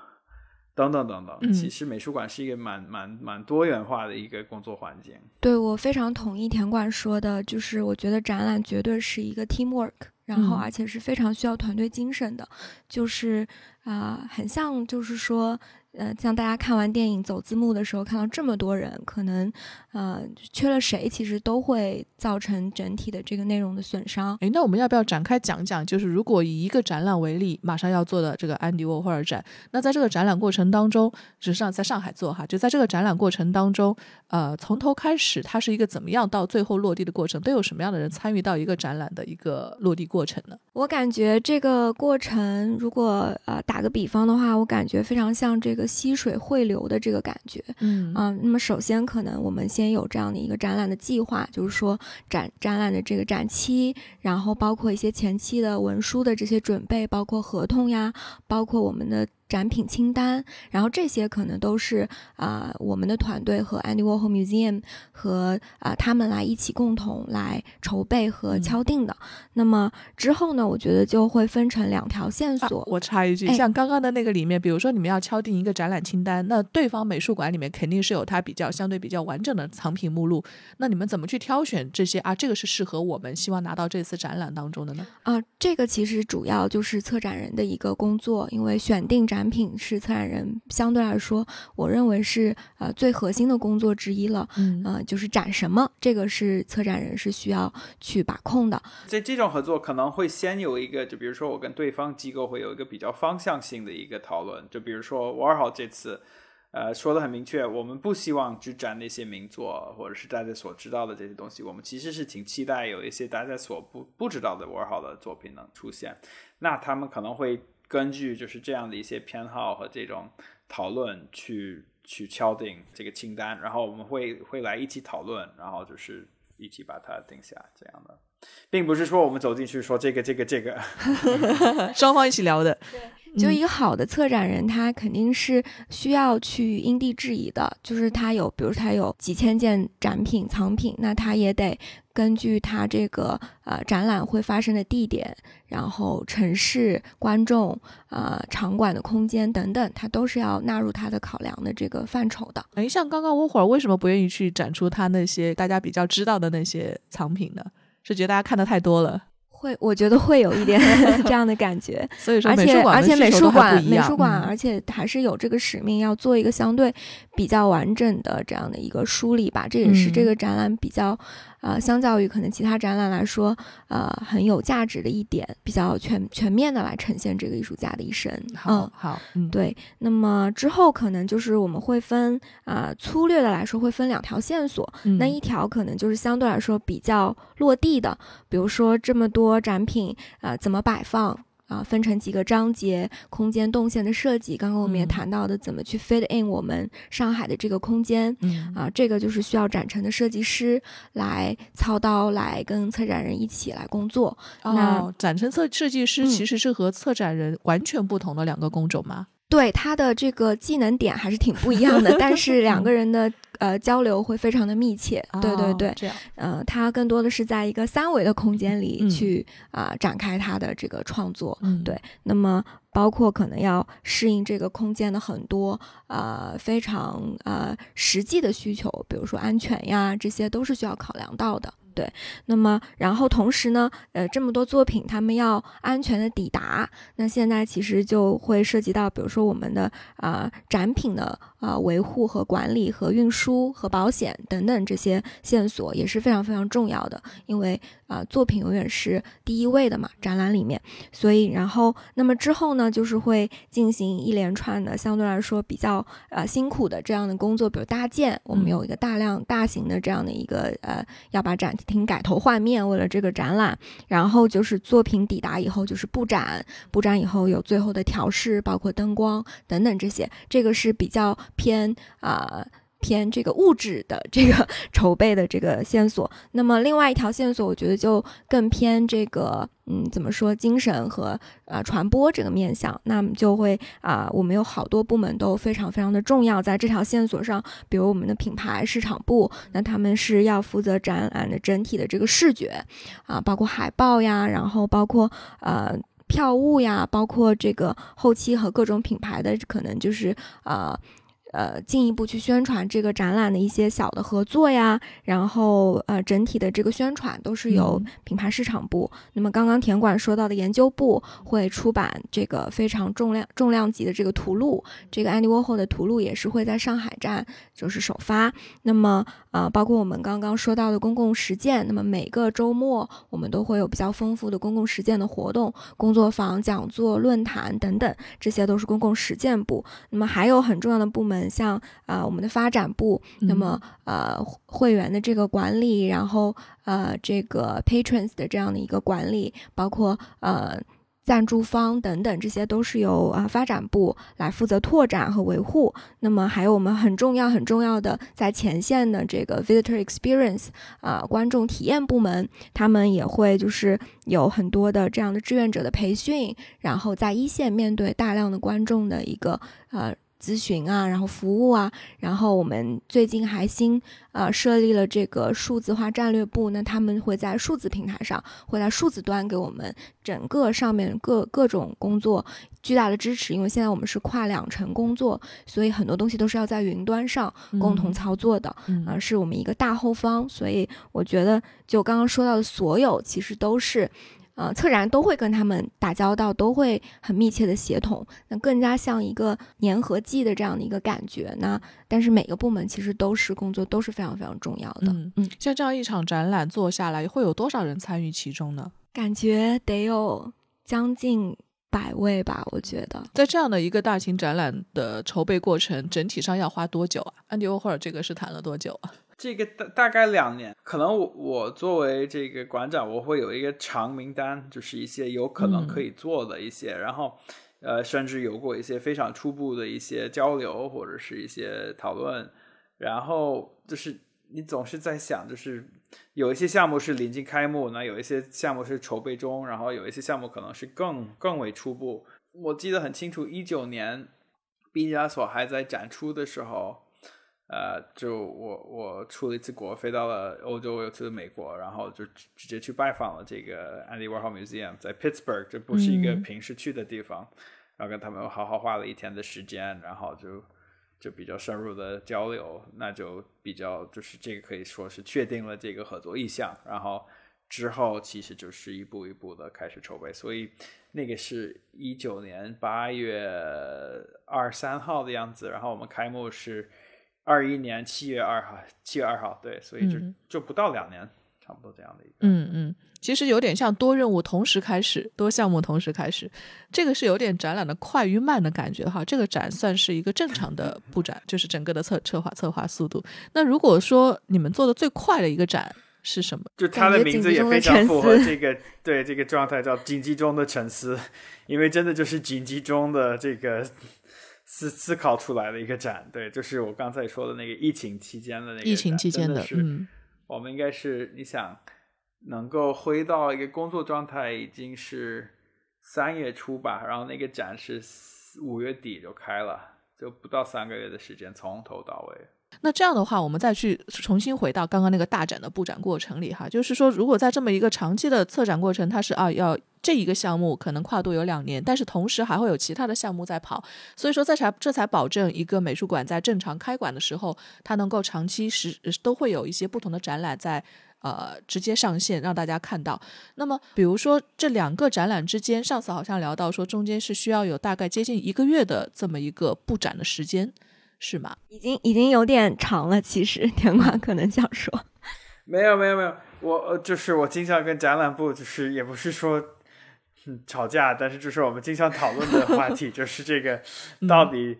等等等等，嗯。其实美术馆是一个蛮蛮蛮多元化的一个工作环境。对我非常同意田管说的，就是我觉得展览绝对是一个 teamwork，然后嗯。而且是非常需要团队精神的，就是啊、很像就是说，呃，像大家看完电影走字幕的时候看到这么多人，可能呃缺了谁，其实都会造成整体的这个内容的损伤。诶，那我们要不要展开讲讲？就是如果以一个展览为例，马上要做的这个安迪沃霍尔展，那在这个展览过程当中，实际上在上海做哈，就在这个展览过程当中，呃，从头开始，它是一个怎么样到最后落地的过程？都有什么样的人参与到一个展览的一个落地过程呢？我感觉这个过程，如果呃打个比方的话，我感觉非常像这个溪水汇流的这个感觉。嗯啊、那么首先可能我们先有这样的一个展览的计划，就是说展展览的这个展期，然后包括一些前期的文书的这些准备，包括合同呀，包括我们的展品清单，然后这些可能都是啊、我们的团队和 Andy Warhol Museum 和啊、他们来一起共同来筹备和嗯敲定的。那么之后呢，我觉得就会分成两条线啊索。我插一句，哎像刚刚的那个里面，比如说你们要敲定一个展览清单，那对方美术馆里面肯定是有它比较相对比较完整的藏品目录，那你们怎么去挑选这些啊？这个是适合我们希望拿到这次展览当中的呢？啊，这个其实主要就是策展人的一个工作，因为选定展品是策展人相对来说，我认为是呃最核心的工作之一了。嗯呃，就是展什么，这个是策展人是需要去把控的。在这种合作可能会先有一个，就比如说我跟对方机构会有一个比较方向性的一个讨论，就比如说 Warhol 这次，呃，说的很明确，我们不希望只展那些名作或者是大家所知道的这些东西，我们其实是挺期待有一些大家所不不知道的 Warhol 的作品能出现。那他们可能会根据就是这样的一些偏好和这种讨论去去敲定这个清单，然后我们会会来一起讨论，然后就是一起把它定下这样的。并不是说我们走进去说这个这个这个，双方一起聊的，嗯就一个好的策展人，他肯定是需要去因地制宜的，就是他有，比如他有几千件展品藏品，那他也得根据它这个呃展览会发生的地点，然后城市、观众、呃场馆的空间等等，它都是要纳入它的考量的这个范畴的。哎，像刚刚沃霍尔为什么不愿意去展出他那些大家比较知道的那些藏品呢？是觉得大家看的太多了，会，我觉得会有一点 这样的感觉。所以说而且而且美术馆美术馆，嗯而且还是有这个使命，要做一个相对比较完整的这样的一个梳理吧。这也是这嗯个展览比较，呃，相较于可能其他展览来说，呃，很有价值的一点，比较全全面的来呈现这个艺术家的一生。好嗯，好，嗯，对。那么之后可能就是我们会分，啊，粗略的来说会分两条线索。嗯那一条可能就是相对来说比较落地的，比如说这么多展品，啊，怎么摆放啊、分成几个章节，空间动线的设计，刚刚我们也嗯谈到的，怎么去 fit in 我们上海的这个空间。嗯啊，这个就是需要展陈的设计师来操刀，来跟策展人一起来工作。那哦，展陈设设计师嗯其实是和策展人完全不同的两个工种嘛。对他的这个技能点还是挺不一样的，但是两个人的呃交流会非常的密切。对对对，哦这样，呃，他更多的是在一个三维的空间里嗯去啊、展开他的这个创作。嗯，对那么包括可能要适应这个空间的很多呃非常呃实际的需求，比如说安全呀，这些都是需要考量到的。对，那么然后同时呢，呃，这么多作品他们要安全的抵达，那现在其实就会涉及到，比如说我们的啊、展品的啊、维护和管理和运输和保险等等这些线索也是非常非常重要的，因为啊、作品永远是第一位的嘛，展览里面，所以然后那么之后呢，就是会进行一连串的相对来说比较呃辛苦的这样的工作，比如搭建，我们嗯。有一个大量大型的这样的一个呃要把展厅改头换面，为了这个展览，然后就是作品抵达以后就是布展，布展以后有最后的调试，包括灯光等等这些，这个是比较偏啊。偏这个物质的这个 筹备的这个线索，那么另外一条线索，我觉得就更偏这个，嗯，怎么说，精神和呃传播这个面向，那么就会啊、我们有好多部门都非常非常的重要，在这条线索上，比如我们的品牌市场部，那他们是要负责展览的整体的这个视觉，啊，包括海报呀，然后包括呃。票务呀，包括这个后期和各种品牌的可能就是呃呃进一步去宣传这个展览的一些小的合作呀，然后呃整体的这个宣传都是由嗯品牌市场部。那么刚刚田管说到的研究部会出版这个非常重量重量级的这个图录，这个 Andy Warhol 的图录也是会在上海站就是首发。那么呃，包括我们刚刚说到的公共实践，那么每个周末我们都会有比较丰富的公共实践的活动，工作坊、讲座、论坛等等，这些都是公共实践部。那么还有很重要的部门，像啊、呃我们的发展部，那么呃会员的这个管理，然后呃这个 patrons 的这样的一个管理，包括呃。赞助方等等，这些都是由啊、发展部来负责拓展和维护。那么还有我们很重要很重要的在前线的这个 visitor experience 啊、观众体验部门，他们也会就是有很多的这样的志愿者的培训，然后在一线面对大量的观众的一个呃咨询啊，然后服务啊，然后我们最近还新呃设立了这个数字化战略部，那他们会在数字平台上，会在数字端给我们整个上面各各种工作巨大的支持，因为现在我们是跨两层工作，所以很多东西都是要在云端上共同操作的。嗯啊、是我们一个大后方，所以我觉得就刚刚说到的所有，其实都是，呃，策展人都会跟他们打交道，都会很密切的协同，那更加像一个粘合剂的这样的一个感觉。那但是每个部门其实都是工作都是非常非常重要的，嗯嗯，像这样一场展览做下来，会有多少人参与其中呢？感觉得有将近百位吧，我觉得。在这样的一个大型展览的筹备过程，整体上要花多久啊？安迪沃霍尔这个是谈了多久啊？这个大大概两年，可能我我作为这个馆长，我会有一个长名单，就是一些有可能可以做的一些，然后呃，甚至有过一些非常初步的一些交流或者是一些讨论，然后就是你总是在想，就是有一些项目是临近开幕，那有一些项目是筹备中，然后有一些项目可能是更更为初步。我记得很清楚，一九年毕加索还在展出的时候。呃，就我我出了一次国，飞到了欧洲，又去了美国，然后就直直接去拜访了这个 Andy Warhol Museum，在 Pittsburgh，这不是一个嗯。平时去的地方，然后跟他们好好花了一天的时间，然后就就比较深入的交流，那就比较就是这个可以说是确定了这个合作意向，然后之后其实就是一步一步的开始筹备，所以那个是一九年八月二三号的样子，然后我们开幕是二一年七月二号，七月二号，对，所以就、嗯就不到两年，差不多这样的一个。嗯嗯，其实有点像多任务同时开始，多项目同时开始，这个是有点展览的快与慢的感觉哈。这个展算是一个正常的布展，就是整个的策策划策划速度。那如果说你们做的最快的一个展是什么？就它的名字也非常符合这个对这个状态，叫紧急中的沉思，因为真的就是紧急中的这个思思考出来的一个展。对，就是我刚才说的那个疫情期间的那个疫情展期间的，真的是嗯我们应该是你想能够回到一个工作状态，已经是三月初吧，然后那个展是四五月底就开了，就不到三个月的时间，从头到尾。那这样的话，我们再去重新回到刚刚那个大展的布展过程里哈，就是说，如果在这么一个长期的策展过程，它是啊要这一个项目可能跨度有两年，但是同时还会有其他的项目在跑，所以说这才这才保证一个美术馆在正常开馆的时候，它能够长期时都会有一些不同的展览在呃直接上线让大家看到。那么，比如说这两个展览之间，上次好像聊到说中间是需要有大概接近一个月的这么一个布展的时间，是吗？已经已经有点长了，其实田管可能想说，没有没有没有，我呃就是我经常跟展览部就是也不是说。嗯，吵架，但是就是我们经常讨论的话题，就是这个到底，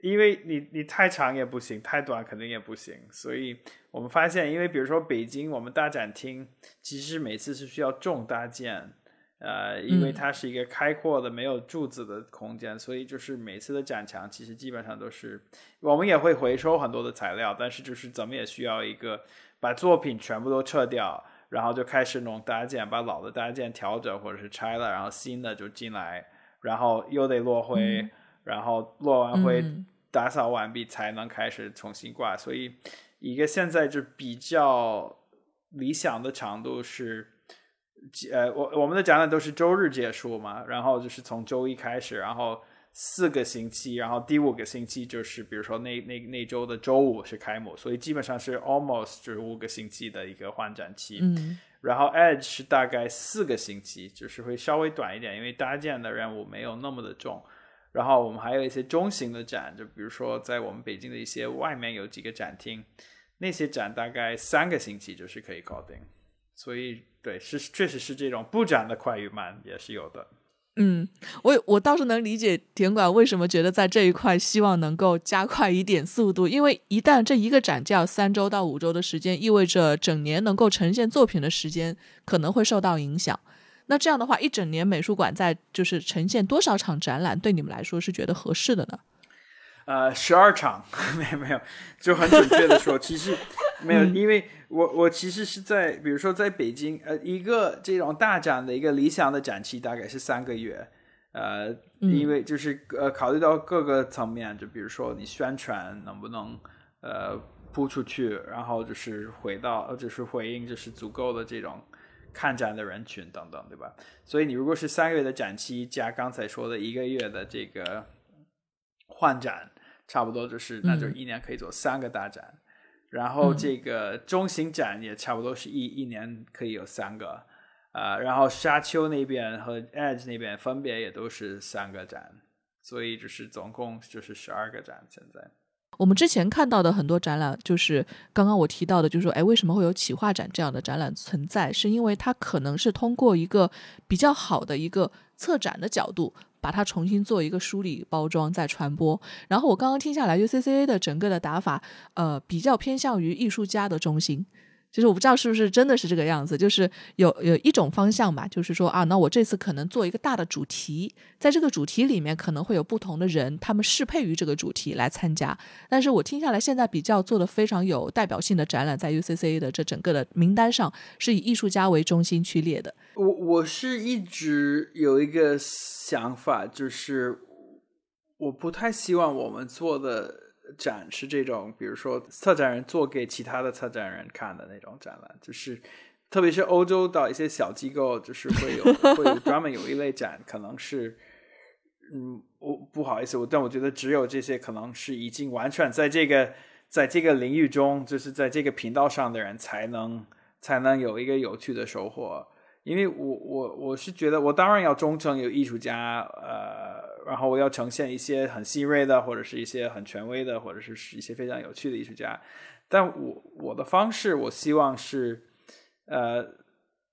因为你你太长也不行，太短肯定也不行，所以我们发现，因为比如说北京，我们大展厅其实每次是需要重搭建，呃，因为它是一个开阔的没有柱子的空间，所以就是每次的展墙其实基本上都是，我们也会回收很多的材料，但是就是怎么也需要一个把作品全部都撤掉。然后就开始弄搭建，把老的搭建调整或者是拆了，然后新的就进来，然后又得落灰，然后落完灰打扫完毕才能开始重新挂。所以一个现在就比较理想的长度是，呃，我我们的展览都是周日结束嘛，然后就是从周一开始，然后。四个星期，然后第五个星期就是，比如说那那那周的周五是开幕，所以基本上是 almost 就是五个星期的一个换展期。嗯，然后 Edge 是大概四个星期，就是会稍微短一点，因为搭建的任务没有那么的重。然后我们还有一些中型的展，就比如说在我们北京的一些外面有几个展厅，那些展大概三个星期就是可以搞定。所以对，是确实是这种布展的快与慢也是有的。嗯，我我倒是能理解田馆为什么觉得在这一块希望能够加快一点速度，因为一旦这一个展就要三周到五周的时间，意味着整年能够呈现作品的时间可能会受到影响。那这样的话，一整年美术馆在就是呈现多少场展览，对你们来说是觉得合适的呢？呃，十二场，没有没有，就很准确的说，其实没有，因为我我其实是在，比如说在北京，呃，一个这种大展的一个理想的展期大概是三个月，呃，因为就是呃考虑到各个层面，就比如说你宣传能不能呃铺出去，然后就是回到就是回应就是足够的这种看展的人群等等，对吧？所以你如果是三个月的展期加刚才说的一个月的这个换展。差不多就是，那就一年可以做三个大展，然后这个中型展也差不多是一一年可以有三个，啊，然后沙丘那边和 Edge 那边分别也都是三个展，所以就是总共就是十二个展。现在我们之前看到的很多展览，就是刚刚我提到的，就是说，哎，为什么会有企划展这样的展览存在？是因为它可能是通过一个比较好的一个策展的角度。把它重新做一个梳理、包装再传播。然后我刚刚听下来，UCCA 的整个的打法，呃，比较偏向于艺术家的中心。其实我不知道是不是真的是这个样子，就是有有一种方向吧，就是说啊，那我这次可能做一个大的主题，在这个主题里面可能会有不同的人，他们适配于这个主题来参加。但是我听下来，现在比较做的非常有代表性的展览，在 UCCA 的这整个的名单上，是以艺术家为中心去列的。我我是一直有一个想法，就是我不太希望我们做的。展是这种，比如说策展人做给其他的策展人看的那种展览，就是特别是欧洲的一些小机构，就是会有会有专门有一类展，可能是嗯，我不好意思，我但我觉得只有这些可能是已经完全在这个在这个领域中，就是在这个频道上的人才能才能有一个有趣的收获。因为我我我是觉得，我当然要忠诚有艺术家，呃。然后我要呈现一些很新锐的，或者是一些很权威的，或者是一些非常有趣的艺术家。但我我的方式，我希望是，呃，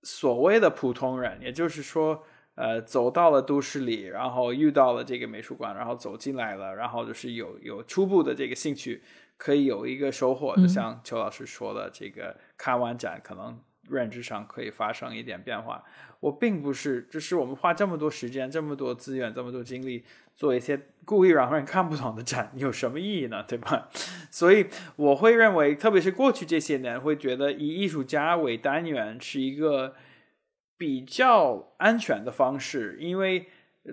所谓的普通人，也就是说，呃，走到了都市里，然后遇到了这个美术馆，然后走进来了，然后就是有有初步的这个兴趣，可以有一个收获。就像邱老师说的，这个看完展，可能认知上可以发生一点变化。我并不是，就是我们花这么多时间、这么多资源、这么多精力做一些故意让人看不懂的展，有什么意义呢？对吧？所以我会认为，特别是过去这些年，会觉得以艺术家为单元是一个比较安全的方式，因为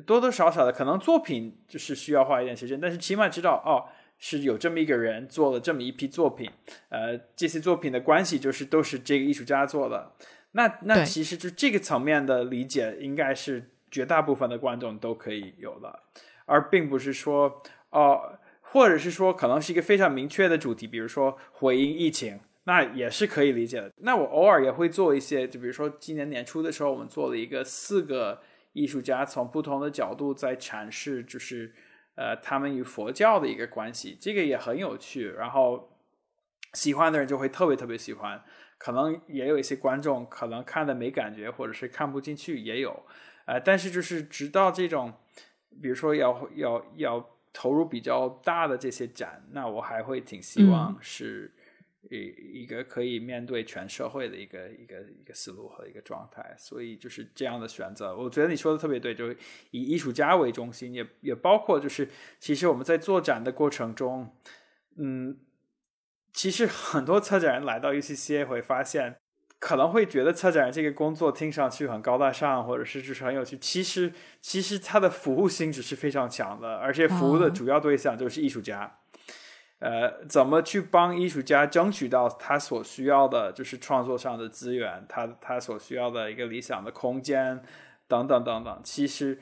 多多少少的可能作品就是需要花一点时间，但是起码知道哦，是有这么一个人做了这么一批作品，呃，这些作品的关系就是都是这个艺术家做的。那那其实就这个层面的理解，应该是绝大部分的观众都可以有的，而并不是说哦，或者是说可能是一个非常明确的主题，比如说回应疫情，那也是可以理解的。那我偶尔也会做一些，就比如说今年年初的时候，我们做了一个四个艺术家从不同的角度在阐释，就是呃他们与佛教的一个关系，这个也很有趣。然后喜欢的人就会特别特别喜欢，可能也有一些观众可能看的没感觉，或者是看不进去也有。呃，但是就是直到这种，比如说要要要投入比较大的这些展，那我还会挺希望是。一一个可以面对全社会的一个一个一个思路和一个状态，所以就是这样的选择。我觉得你说的特别对，就是以艺术家为中心，也也包括就是其实我们在做展的过程中，嗯，其实很多策展人来到 UCCA 会发现，可能会觉得策展人这个工作听上去很高大上，或者是就是很有趣。其实其实他的服务性质是非常强的，而且服务的主要对象就是艺术家。呃，怎么去帮艺术家争取到他所需要的，就是创作上的资源，他他所需要的一个理想的空间，等等等等。其实，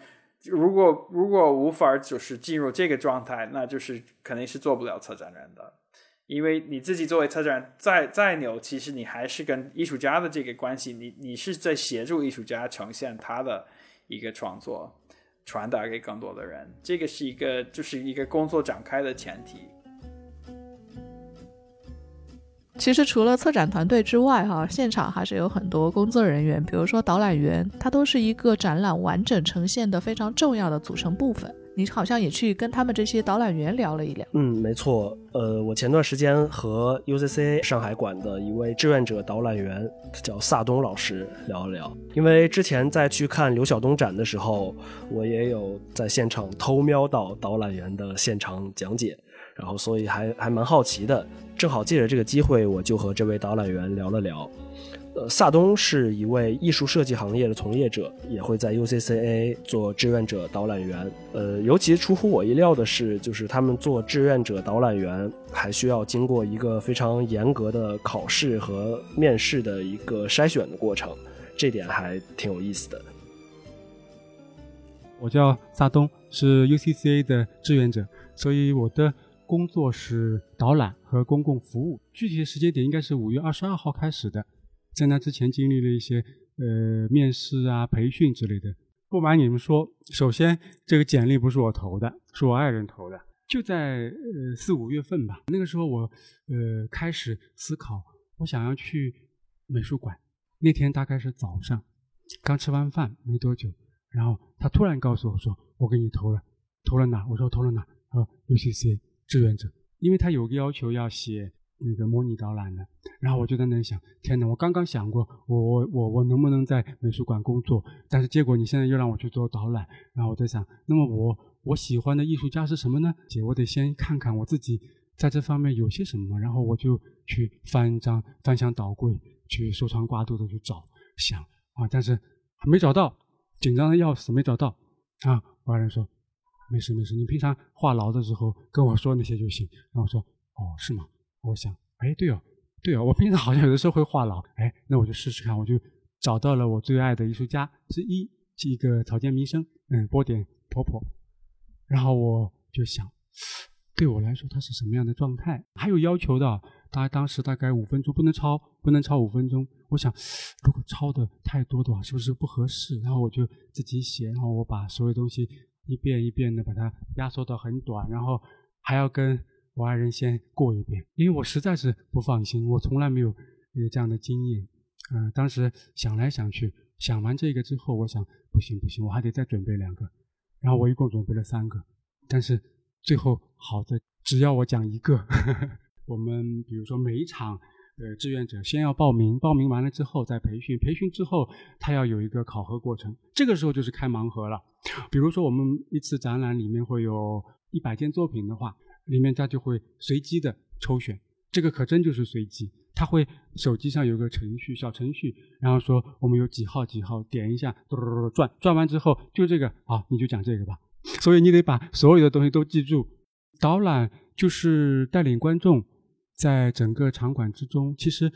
如果如果无法就是进入这个状态，那就是肯定是做不了策展人的，因为你自己作为策展人再再牛，其实你还是跟艺术家的这个关系，你你是在协助艺术家呈现他的一个创作，传达给更多的人。这个是一个就是一个工作展开的前提。其实除了策展团队之外，哈，现场还是有很多工作人员，比如说导览员，他都是一个展览完整呈现的非常重要的组成部分。你好像也去跟他们这些导览员聊了一聊。嗯，没错。呃，我前段时间和 UCCA 上海馆的一位志愿者导览员，叫萨东老师聊了聊。因为之前在去看刘晓东展的时候，我也有在现场偷瞄到导览员的现场讲解。然后，所以还还蛮好奇的，正好借着这个机会，我就和这位导览员聊了聊。呃，萨东是一位艺术设计行业的从业者，也会在 UCCA 做志愿者导览员。呃，尤其出乎我意料的是，就是他们做志愿者导览员还需要经过一个非常严格的考试和面试的一个筛选的过程，这点还挺有意思的。我叫萨东，是 UCCA 的志愿者，所以我的。工作是导览和公共服务，具体的时间点应该是五月二十二号开始的。在那之前经历了一些呃面试啊、培训之类的。不瞒你们说，首先这个简历不是我投的，是我爱人投的。就在呃四五月份吧，那个时候我呃开始思考，我想要去美术馆。那天大概是早上，刚吃完饭没多久，然后他突然告诉我说：“我给你投了，投了哪？”我说：“投了哪？”他说，UCC。志愿者，因为他有个要求要写那个模拟导览的，然后我就在那里想，天哪！我刚刚想过，我我我我能不能在美术馆工作？但是结果你现在又让我去做导览，然后我在想，那么我我喜欢的艺术家是什么呢？姐，我得先看看我自己在这方面有些什么，然后我就去翻张翻箱倒柜，去收藏挂肚的去找想啊，但是没找到，紧张的要死，没找到啊！我爱人说。没事没事，你平常话痨的时候跟我说那些就行。然后我说，哦，是吗？我想，哎，对哦，对哦，我平常好像有的时候会话痨，哎，那我就试试看，我就找到了我最爱的艺术家之一，是一个草间弥生，嗯，波点婆婆。然后我就想，对我来说他是什么样的状态？还有要求的，他当时大概五分钟不能超，不能超五分钟。我想，如果超的太多的话，是不是不合适？然后我就自己写，然后我把所有东西。一遍一遍的把它压缩到很短，然后还要跟我爱人先过一遍，因为我实在是不放心，我从来没有这样的经验。嗯，当时想来想去，想完这个之后，我想不行不行，我还得再准备两个，然后我一共准备了三个，但是最后好的只要我讲一个，我们比如说每一场。呃，志愿者先要报名，报名完了之后再培训，培训之后他要有一个考核过程，这个时候就是开盲盒了。比如说我们一次展览里面会有一百件作品的话，里面他就会随机的抽选，这个可真就是随机，他会手机上有个程序，小程序，然后说我们有几号几号，点一下，嘟嘟嘟转，转完之后就这个，好，你就讲这个吧。所以你得把所有的东西都记住。导览就是带领观众。在整个场馆之中，其实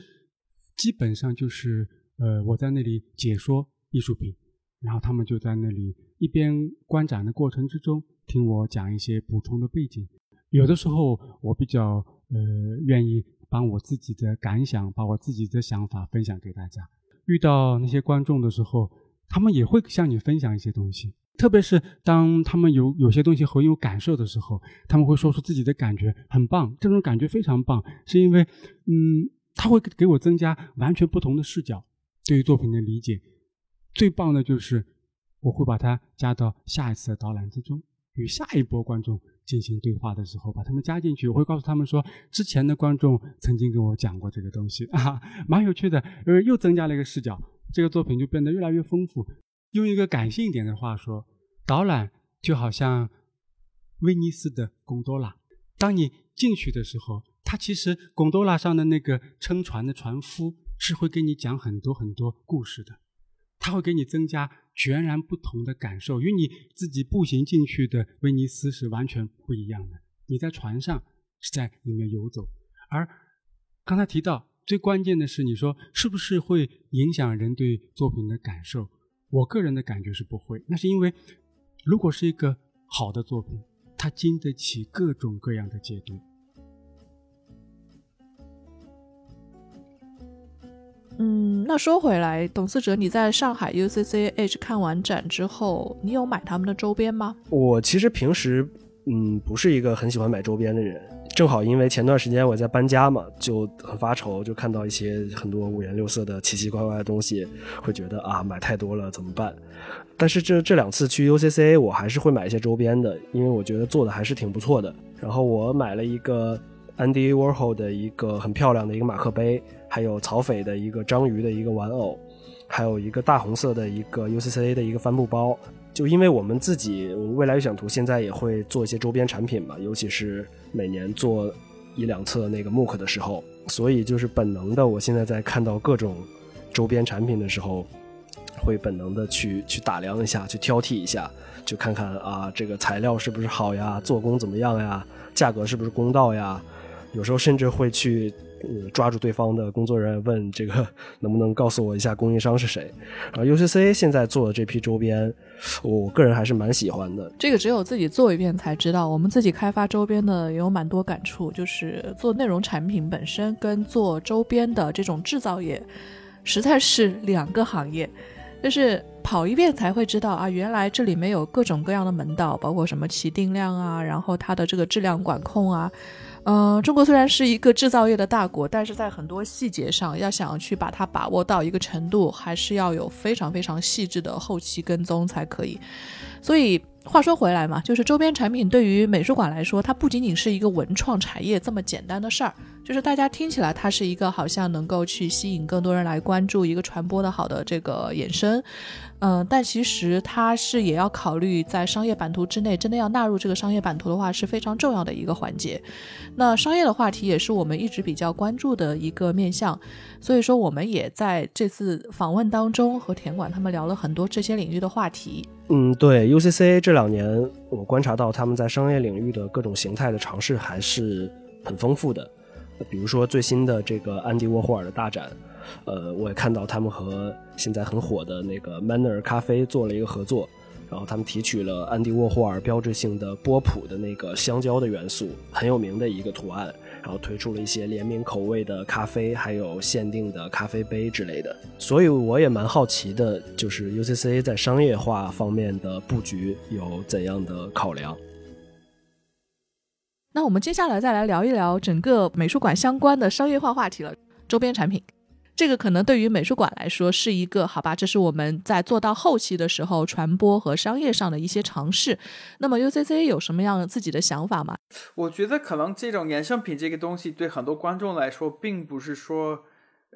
基本上就是呃，我在那里解说艺术品，然后他们就在那里一边观展的过程之中听我讲一些补充的背景。有的时候我比较呃愿意把我自己的感想，把我自己的想法分享给大家。遇到那些观众的时候，他们也会向你分享一些东西。特别是当他们有有些东西很有感受的时候，他们会说出自己的感觉，很棒，这种感觉非常棒，是因为，嗯，他会给我增加完全不同的视角，对于作品的理解。最棒的就是我会把它加到下一次的导览之中，与下一波观众进行对话的时候，把他们加进去。我会告诉他们说，之前的观众曾经跟我讲过这个东西啊，蛮有趣的，呃，又增加了一个视角，这个作品就变得越来越丰富。用一个感性一点的话说，导览就好像威尼斯的贡多拉。当你进去的时候，它其实贡多拉上的那个撑船的船夫是会给你讲很多很多故事的，他会给你增加全然不同的感受，与你自己步行进去的威尼斯是完全不一样的。你在船上是在里面游走，而刚才提到最关键的是，你说是不是会影响人对作品的感受？我个人的感觉是不会，那是因为，如果是一个好的作品，它经得起各种各样的解读。嗯，那说回来，董思哲，你在上海 UCCH 看完展之后，你有买他们的周边吗？我其实平时嗯不是一个很喜欢买周边的人，正好因为前段时间我在搬家嘛，就很发愁，就看到一些很多五颜六色的奇奇怪怪的东西，会觉得啊买太多了怎么办？但是这这两次去 UCCA，我还是会买一些周边的，因为我觉得做的还是挺不错的。然后我买了一个 Andy Warhol 的一个很漂亮的一个马克杯。还有曹斐的一个章鱼的一个玩偶，还有一个大红色的一个 UCCA 的一个帆布包。就因为我们自己未来预想图现在也会做一些周边产品嘛，尤其是每年做一两册那个 MOOC 的时候，所以就是本能的，我现在在看到各种周边产品的时候，会本能的去去打量一下，去挑剔一下，就看看啊这个材料是不是好呀，做工怎么样呀，价格是不是公道呀，有时候甚至会去。呃，抓住对方的工作人员问这个 能不能告诉我一下供应商是谁？然后 UCC 现在做的这批周边，我个人还是蛮喜欢的。这个只有自己做一遍才知道。我们自己开发周边的也有蛮多感触，就是做内容产品本身跟做周边的这种制造业，实在是两个行业。就是跑一遍才会知道啊，原来这里面有各种各样的门道，包括什么起定量啊，然后它的这个质量管控啊。嗯，中国虽然是一个制造业的大国，但是在很多细节上，要想要去把它把握到一个程度，还是要有非常非常细致的后期跟踪才可以。所以话说回来嘛，就是周边产品对于美术馆来说，它不仅仅是一个文创产业这么简单的事儿，就是大家听起来它是一个好像能够去吸引更多人来关注一个传播的好的这个衍生。嗯，但其实它是也要考虑在商业版图之内，真的要纳入这个商业版图的话是非常重要的一个环节。那商业的话题也是我们一直比较关注的一个面向，所以说我们也在这次访问当中和田管他们聊了很多这些领域的话题。嗯，对，UCC 这两年我观察到他们在商业领域的各种形态的尝试还是很丰富的，比如说最新的这个安迪沃霍尔的大展。呃，我也看到他们和现在很火的那个 Manner 咖啡做了一个合作，然后他们提取了安迪沃霍尔标志性的波普的那个香蕉的元素，很有名的一个图案，然后推出了一些联名口味的咖啡，还有限定的咖啡杯之类的。所以我也蛮好奇的，就是 UCC 在商业化方面的布局有怎样的考量？那我们接下来再来聊一聊整个美术馆相关的商业化话题了，周边产品。这个可能对于美术馆来说是一个好吧，这是我们在做到后期的时候传播和商业上的一些尝试。那么 UCC 有什么样自己的想法吗？我觉得可能这种衍生品这个东西对很多观众来说，并不是说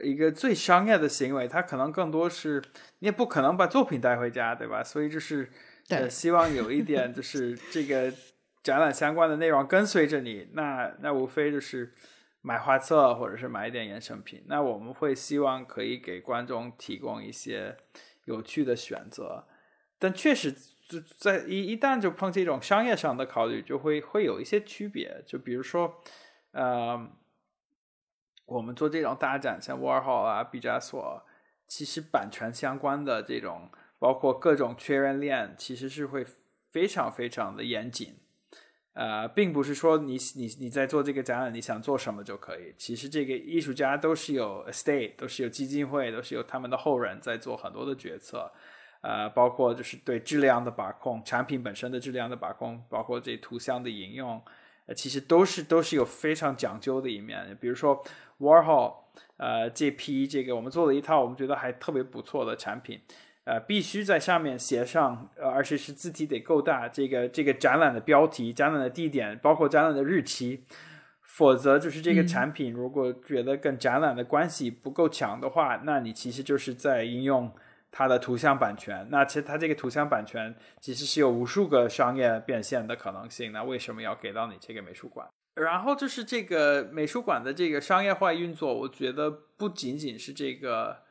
一个最商业的行为，它可能更多是你也不可能把作品带回家，对吧？所以就是呃，希望有一点就是这个展览相关的内容跟随着你，那那无非就是。买画册或者是买一点衍生品，那我们会希望可以给观众提供一些有趣的选择，但确实就在一一旦就碰这种商业上的考虑，就会会有一些区别。就比如说，呃，我们做这种大展，像沃尔豪啊、毕加索，其实版权相关的这种，包括各种确认链，其实是会非常非常的严谨。呃，并不是说你你你在做这个展览，你想做什么就可以。其实这个艺术家都是有 estate，都是有基金会，都是有他们的后人在做很多的决策。呃，包括就是对质量的把控，产品本身的质量的把控，包括这图像的引用，呃，其实都是都是有非常讲究的一面。比如说 Warhol，呃，这批这个我们做了一套我们觉得还特别不错的产品，呃，必须在上面写上，呃，而且是字体得够大，这个这个展览的标题、展览的地点，包括展览的日期，否则就是这个产品如果觉得跟展览的关系不够强的话，那你其实就是在应用。它的图像版权，那其实它这个图像版权其实是有无数个商业变现的可能性。那为什么要给到你这个美术馆？然后就是这个美术馆的这个商业化运作，我觉得不仅仅是这个，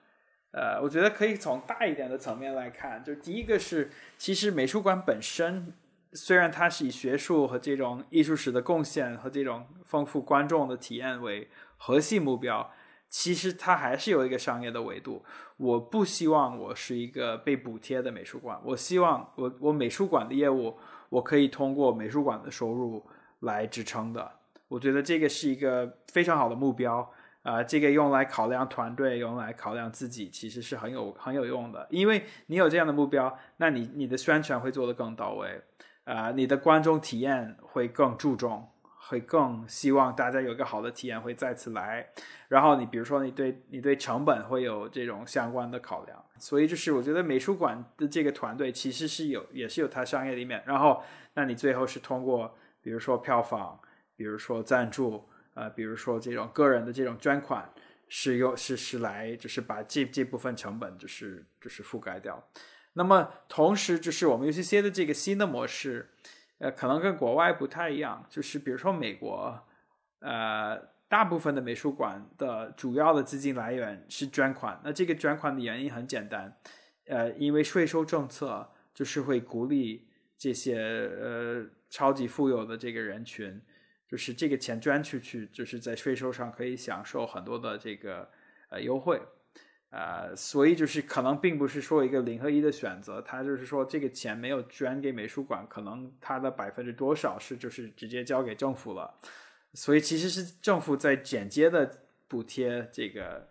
呃，我觉得可以从大一点的层面来看。就第一个是，其实美术馆本身虽然它是以学术和这种艺术史的贡献和这种丰富观众的体验为核心目标。其实它还是有一个商业的维度。我不希望我是一个被补贴的美术馆，我希望我我美术馆的业务，我可以通过美术馆的收入来支撑的。我觉得这个是一个非常好的目标啊，这个用来考量团队，用来考量自己，其实是很有很有用的。因为你有这样的目标，那你你的宣传会做得更到位啊，你的观众体验会更注重。会更希望大家有个好的体验，会再次来。然后你比如说，你对你对成本会有这种相关的考量。所以就是我觉得美术馆的这个团队其实是有，也是有它商业的一面。然后，那你最后是通过比如说票房，比如说赞助，呃，比如说这种个人的这种捐款，是用是是来就是把这这部分成本就是就是覆盖掉。那么同时就是我们 UCC 的这个新的模式。呃，可能跟国外不太一样，就是比如说美国，呃，大部分的美术馆的主要的资金来源是捐款。那这个捐款的原因很简单，呃，因为税收政策就是会鼓励这些呃超级富有的这个人群，就是这个钱捐出去，就是在税收上可以享受很多的这个呃优惠。呃，所以就是可能并不是说一个零和一的选择，他就是说这个钱没有捐给美术馆，可能它的百分之多少是就是直接交给政府了，所以其实是政府在间接的补贴这个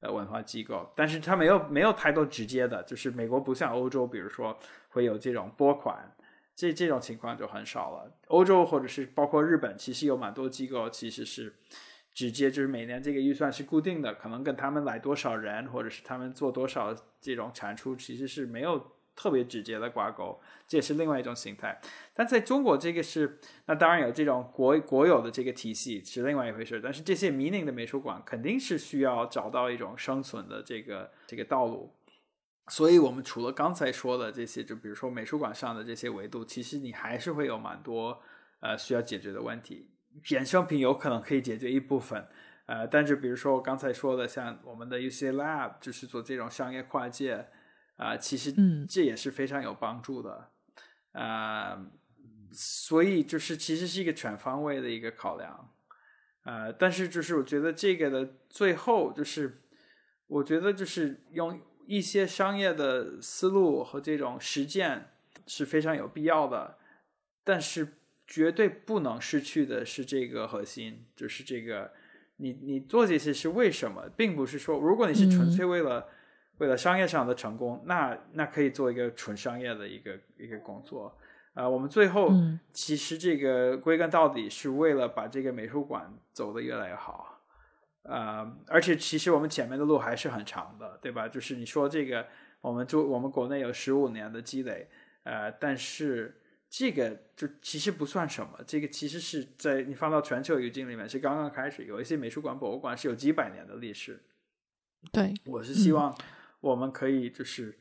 呃文化机构，但是它没有没有太多直接的，就是美国不像欧洲，比如说会有这种拨款，这这种情况就很少了。欧洲或者是包括日本，其实有蛮多机构其实是。直接就是每年这个预算是固定的，可能跟他们来多少人，或者是他们做多少这种产出，其实是没有特别直接的挂钩，这也是另外一种形态。但在中国，这个是那当然有这种国国有的这个体系是另外一回事。但是这些民营的美术馆肯定是需要找到一种生存的这个这个道路。所以我们除了刚才说的这些，就比如说美术馆上的这些维度，其实你还是会有蛮多呃需要解决的问题。衍生品有可能可以解决一部分，呃，但是比如说我刚才说的，像我们的 UC Lab 就是做这种商业跨界，啊，其实这也是非常有帮助的，啊，所以就是其实是一个全方位的一个考量，呃，但是就是我觉得这个的最后就是，我觉得就是用一些商业的思路和这种实践是非常有必要的，但是。绝对不能失去的是这个核心，就是这个，你你做这些是为什么，并不是说，如果你是纯粹为了为了商业上的成功，那那可以做一个纯商业的一个一个工作啊。我们最后其实这个归根到底是为了把这个美术馆走得越来越好啊，而且其实我们前面的路还是很长的，对吧？就是你说这个，我们就我们国内有十五年的积累，呃，但是。这个就其实不算什么，这个其实是在你放到全球语境里面是刚刚开始。有一些美术馆、博物馆是有几百年的历史。对，我是希望我们可以就是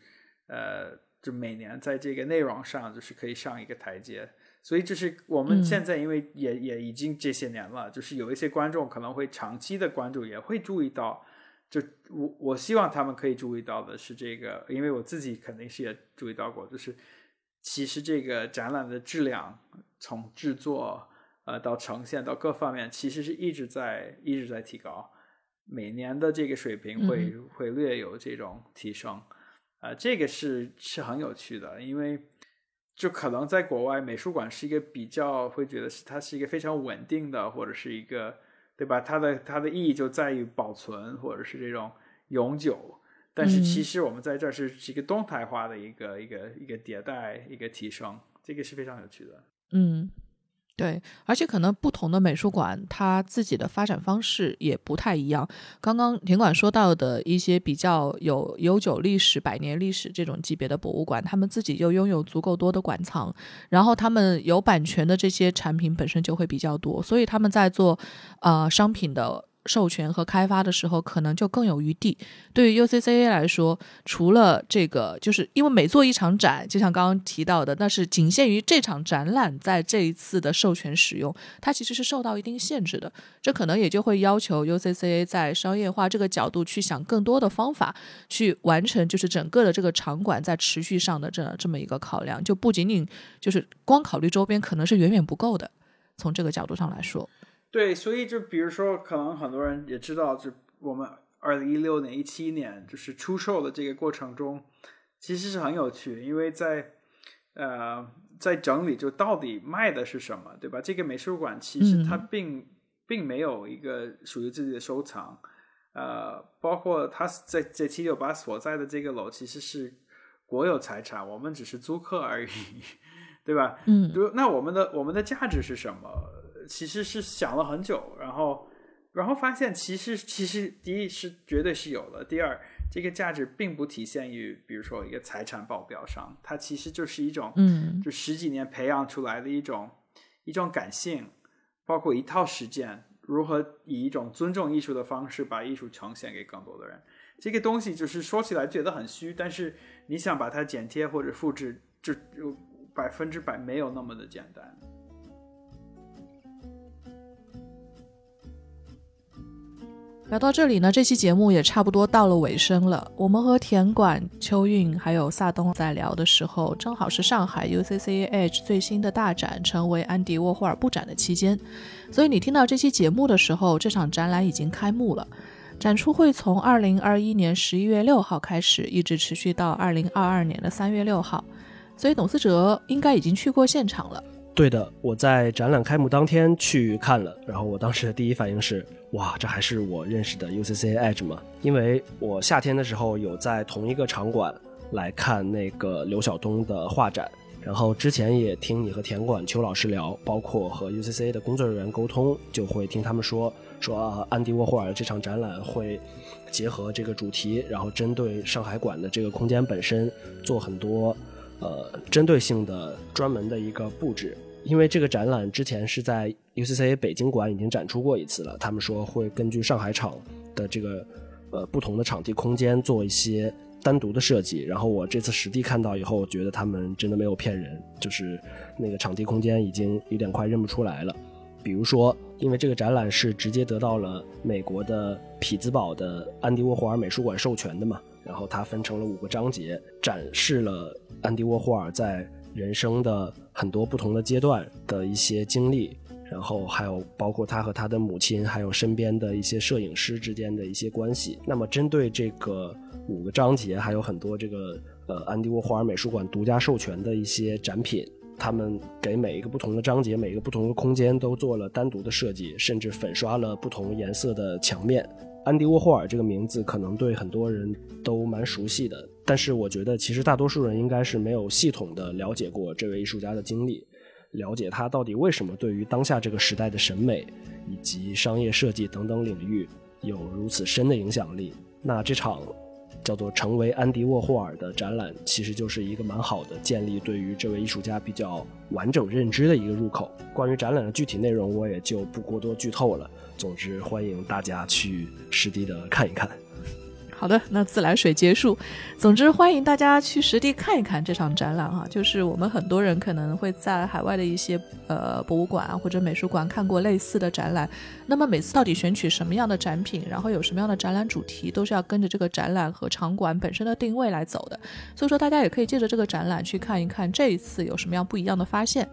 呃，就每年在这个内容上就是可以上一个台阶。所以就是我们现在因为也也已经这些年了，就是有一些观众可能会长期的关注，也会注意到。就我我希望他们可以注意到的是这个，因为我自己肯定是也注意到过，就是。其实这个展览的质量，从制作呃到呈现到各方面，其实是一直在一直在提高。每年的这个水平会会略有这种提升，啊，这个是是很有趣的，因为就可能在国外美术馆是一个比较会觉得是它是一个非常稳定的，或者是一个对吧？它的它的意义就在于保存或者是这种永久。但是其实我们在这儿是是一个动态化的一个一个一个迭代一个提升，这个是非常有趣的。嗯。对，而且可能不同的美术馆，它自己的发展方式也不太一样。刚刚田馆说到的一些比较有悠久历史、百年历史这种级别的博物馆，他们自己又拥有足够多的馆藏，然后他们有版权的这些产品本身就会比较多，所以他们在做呃商品的。授权和开发的时候，可能就更有余地。对于 UCCA 来说，除了这个，就是因为每做一场展，就像刚刚提到的，那是仅限于这场展览在这一次的授权使用，它其实是受到一定限制的。这可能也就会要求 UCCA 在商业化这个角度去想更多的方法，去完成就是整个的这个场馆在持续上的这这么一个考量，就不仅仅就是光考虑周边，可能是远远不够的。从这个角度上来说。对，所以就比如说，可能很多人也知道，就我们二零一六年、一七年就是出售的这个过程中，其实是很有趣，因为在呃在整理就到底卖的是什么，对吧？这个美术馆其实它并并没有一个属于自己的收藏，呃，包括它在在七九八所在的这个楼其实是国有财产，我们只是租客而已，对吧？嗯，那我们的我们的价值是什么？其实是想了很久，然后，然后发现其实其实第一是绝对是有的，第二这个价值并不体现于比如说一个财产报表上，它其实就是一种嗯，就十几年培养出来的一种一种感性，包括一套实践，如何以一种尊重艺术的方式把艺术呈现给更多的人。这个东西就是说起来觉得很虚，但是你想把它剪贴或者复制，就就百分之百没有那么的简单。聊到这里呢，这期节目也差不多到了尾声了。我们和田管、秋韵还有萨东在聊的时候，正好是上海 UCC Edge 最新的大展成为安迪沃霍尔布展的期间，所以你听到这期节目的时候，这场展览已经开幕了。展出会从二零二一年十一月六号开始，一直持续到二零二二年的三月六号。所以董思哲应该已经去过现场了。对的，我在展览开幕当天去看了，然后我当时的第一反应是。哇，这还是我认识的 UCC Edge 吗？因为我夏天的时候有在同一个场馆来看那个刘晓东的画展，然后之前也听你和田馆邱老师聊，包括和 UCC 的工作人员沟通，就会听他们说说啊，安迪沃霍尔这场展览会结合这个主题，然后针对上海馆的这个空间本身做很多呃针对性的专门的一个布置。因为这个展览之前是在 UCCA 北京馆已经展出过一次了，他们说会根据上海场的这个呃不同的场地空间做一些单独的设计。然后我这次实地看到以后，我觉得他们真的没有骗人，就是那个场地空间已经有点快认不出来了。比如说，因为这个展览是直接得到了美国的匹兹堡的安迪沃霍尔美术馆授权的嘛，然后它分成了五个章节，展示了安迪沃霍尔在。人生的很多不同的阶段的一些经历，然后还有包括他和他的母亲，还有身边的一些摄影师之间的一些关系。那么，针对这个五个章节，还有很多这个呃安迪沃霍尔美术馆独家授权的一些展品，他们给每一个不同的章节、每一个不同的空间都做了单独的设计，甚至粉刷了不同颜色的墙面。安迪沃霍尔这个名字可能对很多人都蛮熟悉的。但是我觉得，其实大多数人应该是没有系统的了解过这位艺术家的经历，了解他到底为什么对于当下这个时代的审美以及商业设计等等领域有如此深的影响力。那这场叫做“成为安迪沃霍尔”的展览，其实就是一个蛮好的建立对于这位艺术家比较完整认知的一个入口。关于展览的具体内容，我也就不过多剧透了。总之，欢迎大家去实地的看一看。好的，那自来水结束。总之，欢迎大家去实地看一看这场展览哈。就是我们很多人可能会在海外的一些呃博物馆啊或者美术馆看过类似的展览。那么每次到底选取什么样的展品，然后有什么样的展览主题，都是要跟着这个展览和场馆本身的定位来走的。所以说，大家也可以借着这个展览去看一看这一次有什么样不一样的发现。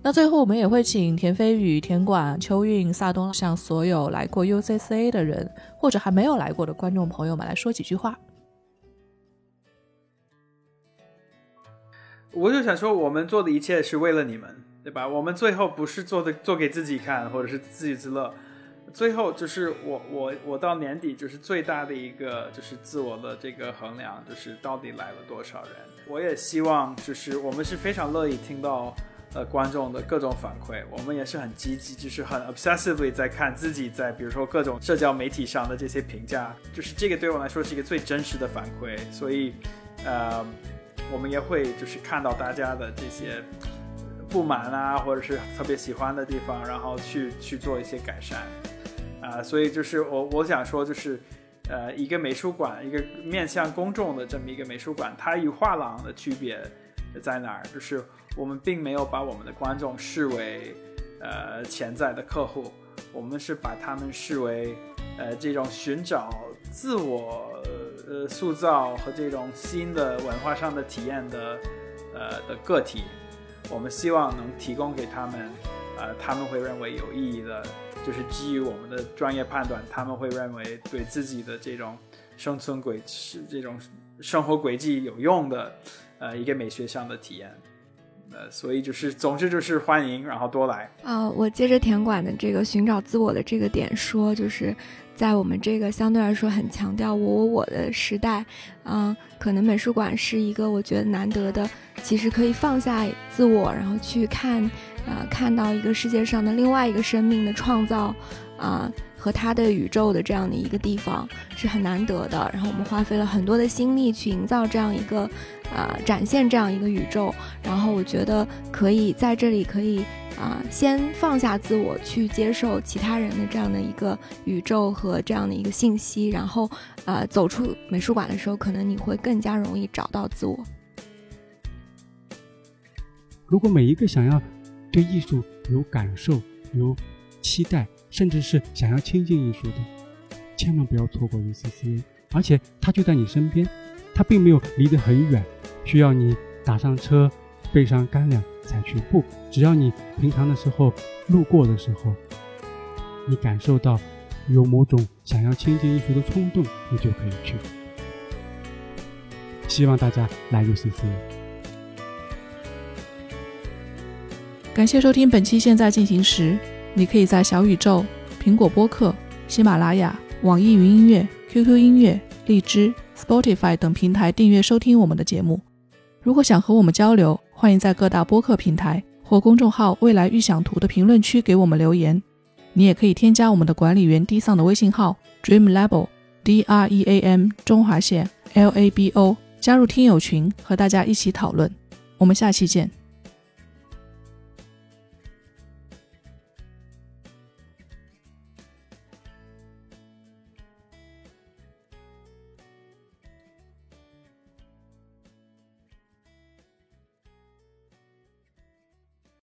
那最后，我们也会请田飞宇、田管、秋韵、萨东向所有来过 UCCA 的人，或者还没有来过的观众朋友们来说几句话。我就想说，我们做的一切是为了你们，对吧？我们最后不是做的做给自己看，或者是自娱自乐，最后就是我我我到年底就是最大的一个就是自我的这个衡量，就是到底来了多少人。我也希望就是我们是非常乐意听到呃观众的各种反馈，我们也是很积极，就是很 obsessively 在看自己在比如说各种社交媒体上的这些评价，就是这个对我来说是一个最真实的反馈，所以呃我们也会就是看到大家的这些不满啊，或者是特别喜欢的地方，然后去去做一些改善。啊，所以就是我我想说，就是，呃，一个美术馆，一个面向公众的这么一个美术馆，它与画廊的区别在哪儿？就是我们并没有把我们的观众视为呃潜在的客户，我们是把他们视为呃这种寻找自我呃塑造和这种新的文化上的体验的呃的个体，我们希望能提供给他们，呃，他们会认为有意义的。就是基于我们的专业判断，他们会认为对自己的这种生存轨是这种生活轨迹有用的，呃，一个美学上的体验。呃，所以就是，总之就是欢迎，然后多来。啊、我接着田管的这个寻找自我的这个点说，就是在我们这个相对来说很强调我我我的时代，嗯、可能美术馆是一个我觉得难得的，其实可以放下自我，然后去看，呃、看到一个世界上的另外一个生命的创造，啊、和他的宇宙的这样的一个地方是很难得的。然后我们花费了很多的心力去营造这样一个，啊、展现这样一个宇宙。然后我觉得可以在这里可以啊、先放下自我，去接受其他人的这样的一个宇宙和这样的一个信息，然后呃走出美术馆的时候，可能你会更加容易找到自我。如果每一个想要对艺术有感受、有期待，甚至是想要亲近艺术的，千万不要错过 UCCA，而且它就在你身边，它并没有离得很远，需要你打上车，备上干粮才去。不，只要你平常的时候路过的时候，你感受到有某种想要亲近艺术的冲动，你就可以去。希望大家来 UCCA。感谢收听本期《现在进行时》，你可以在小宇宙、苹果播客、喜马拉雅、网易云音乐、QQ 音乐、荔枝、Spotify 等平台订阅收听我们的节目。如果想和我们交流，欢迎在各大播客平台或公众号“未来预想图”的评论区给我们留言。你也可以添加我们的管理员 D 丧的微信号 dreamlabel d R E A M 中华线 L A B O，加入听友群和大家一起讨论。我们下期见。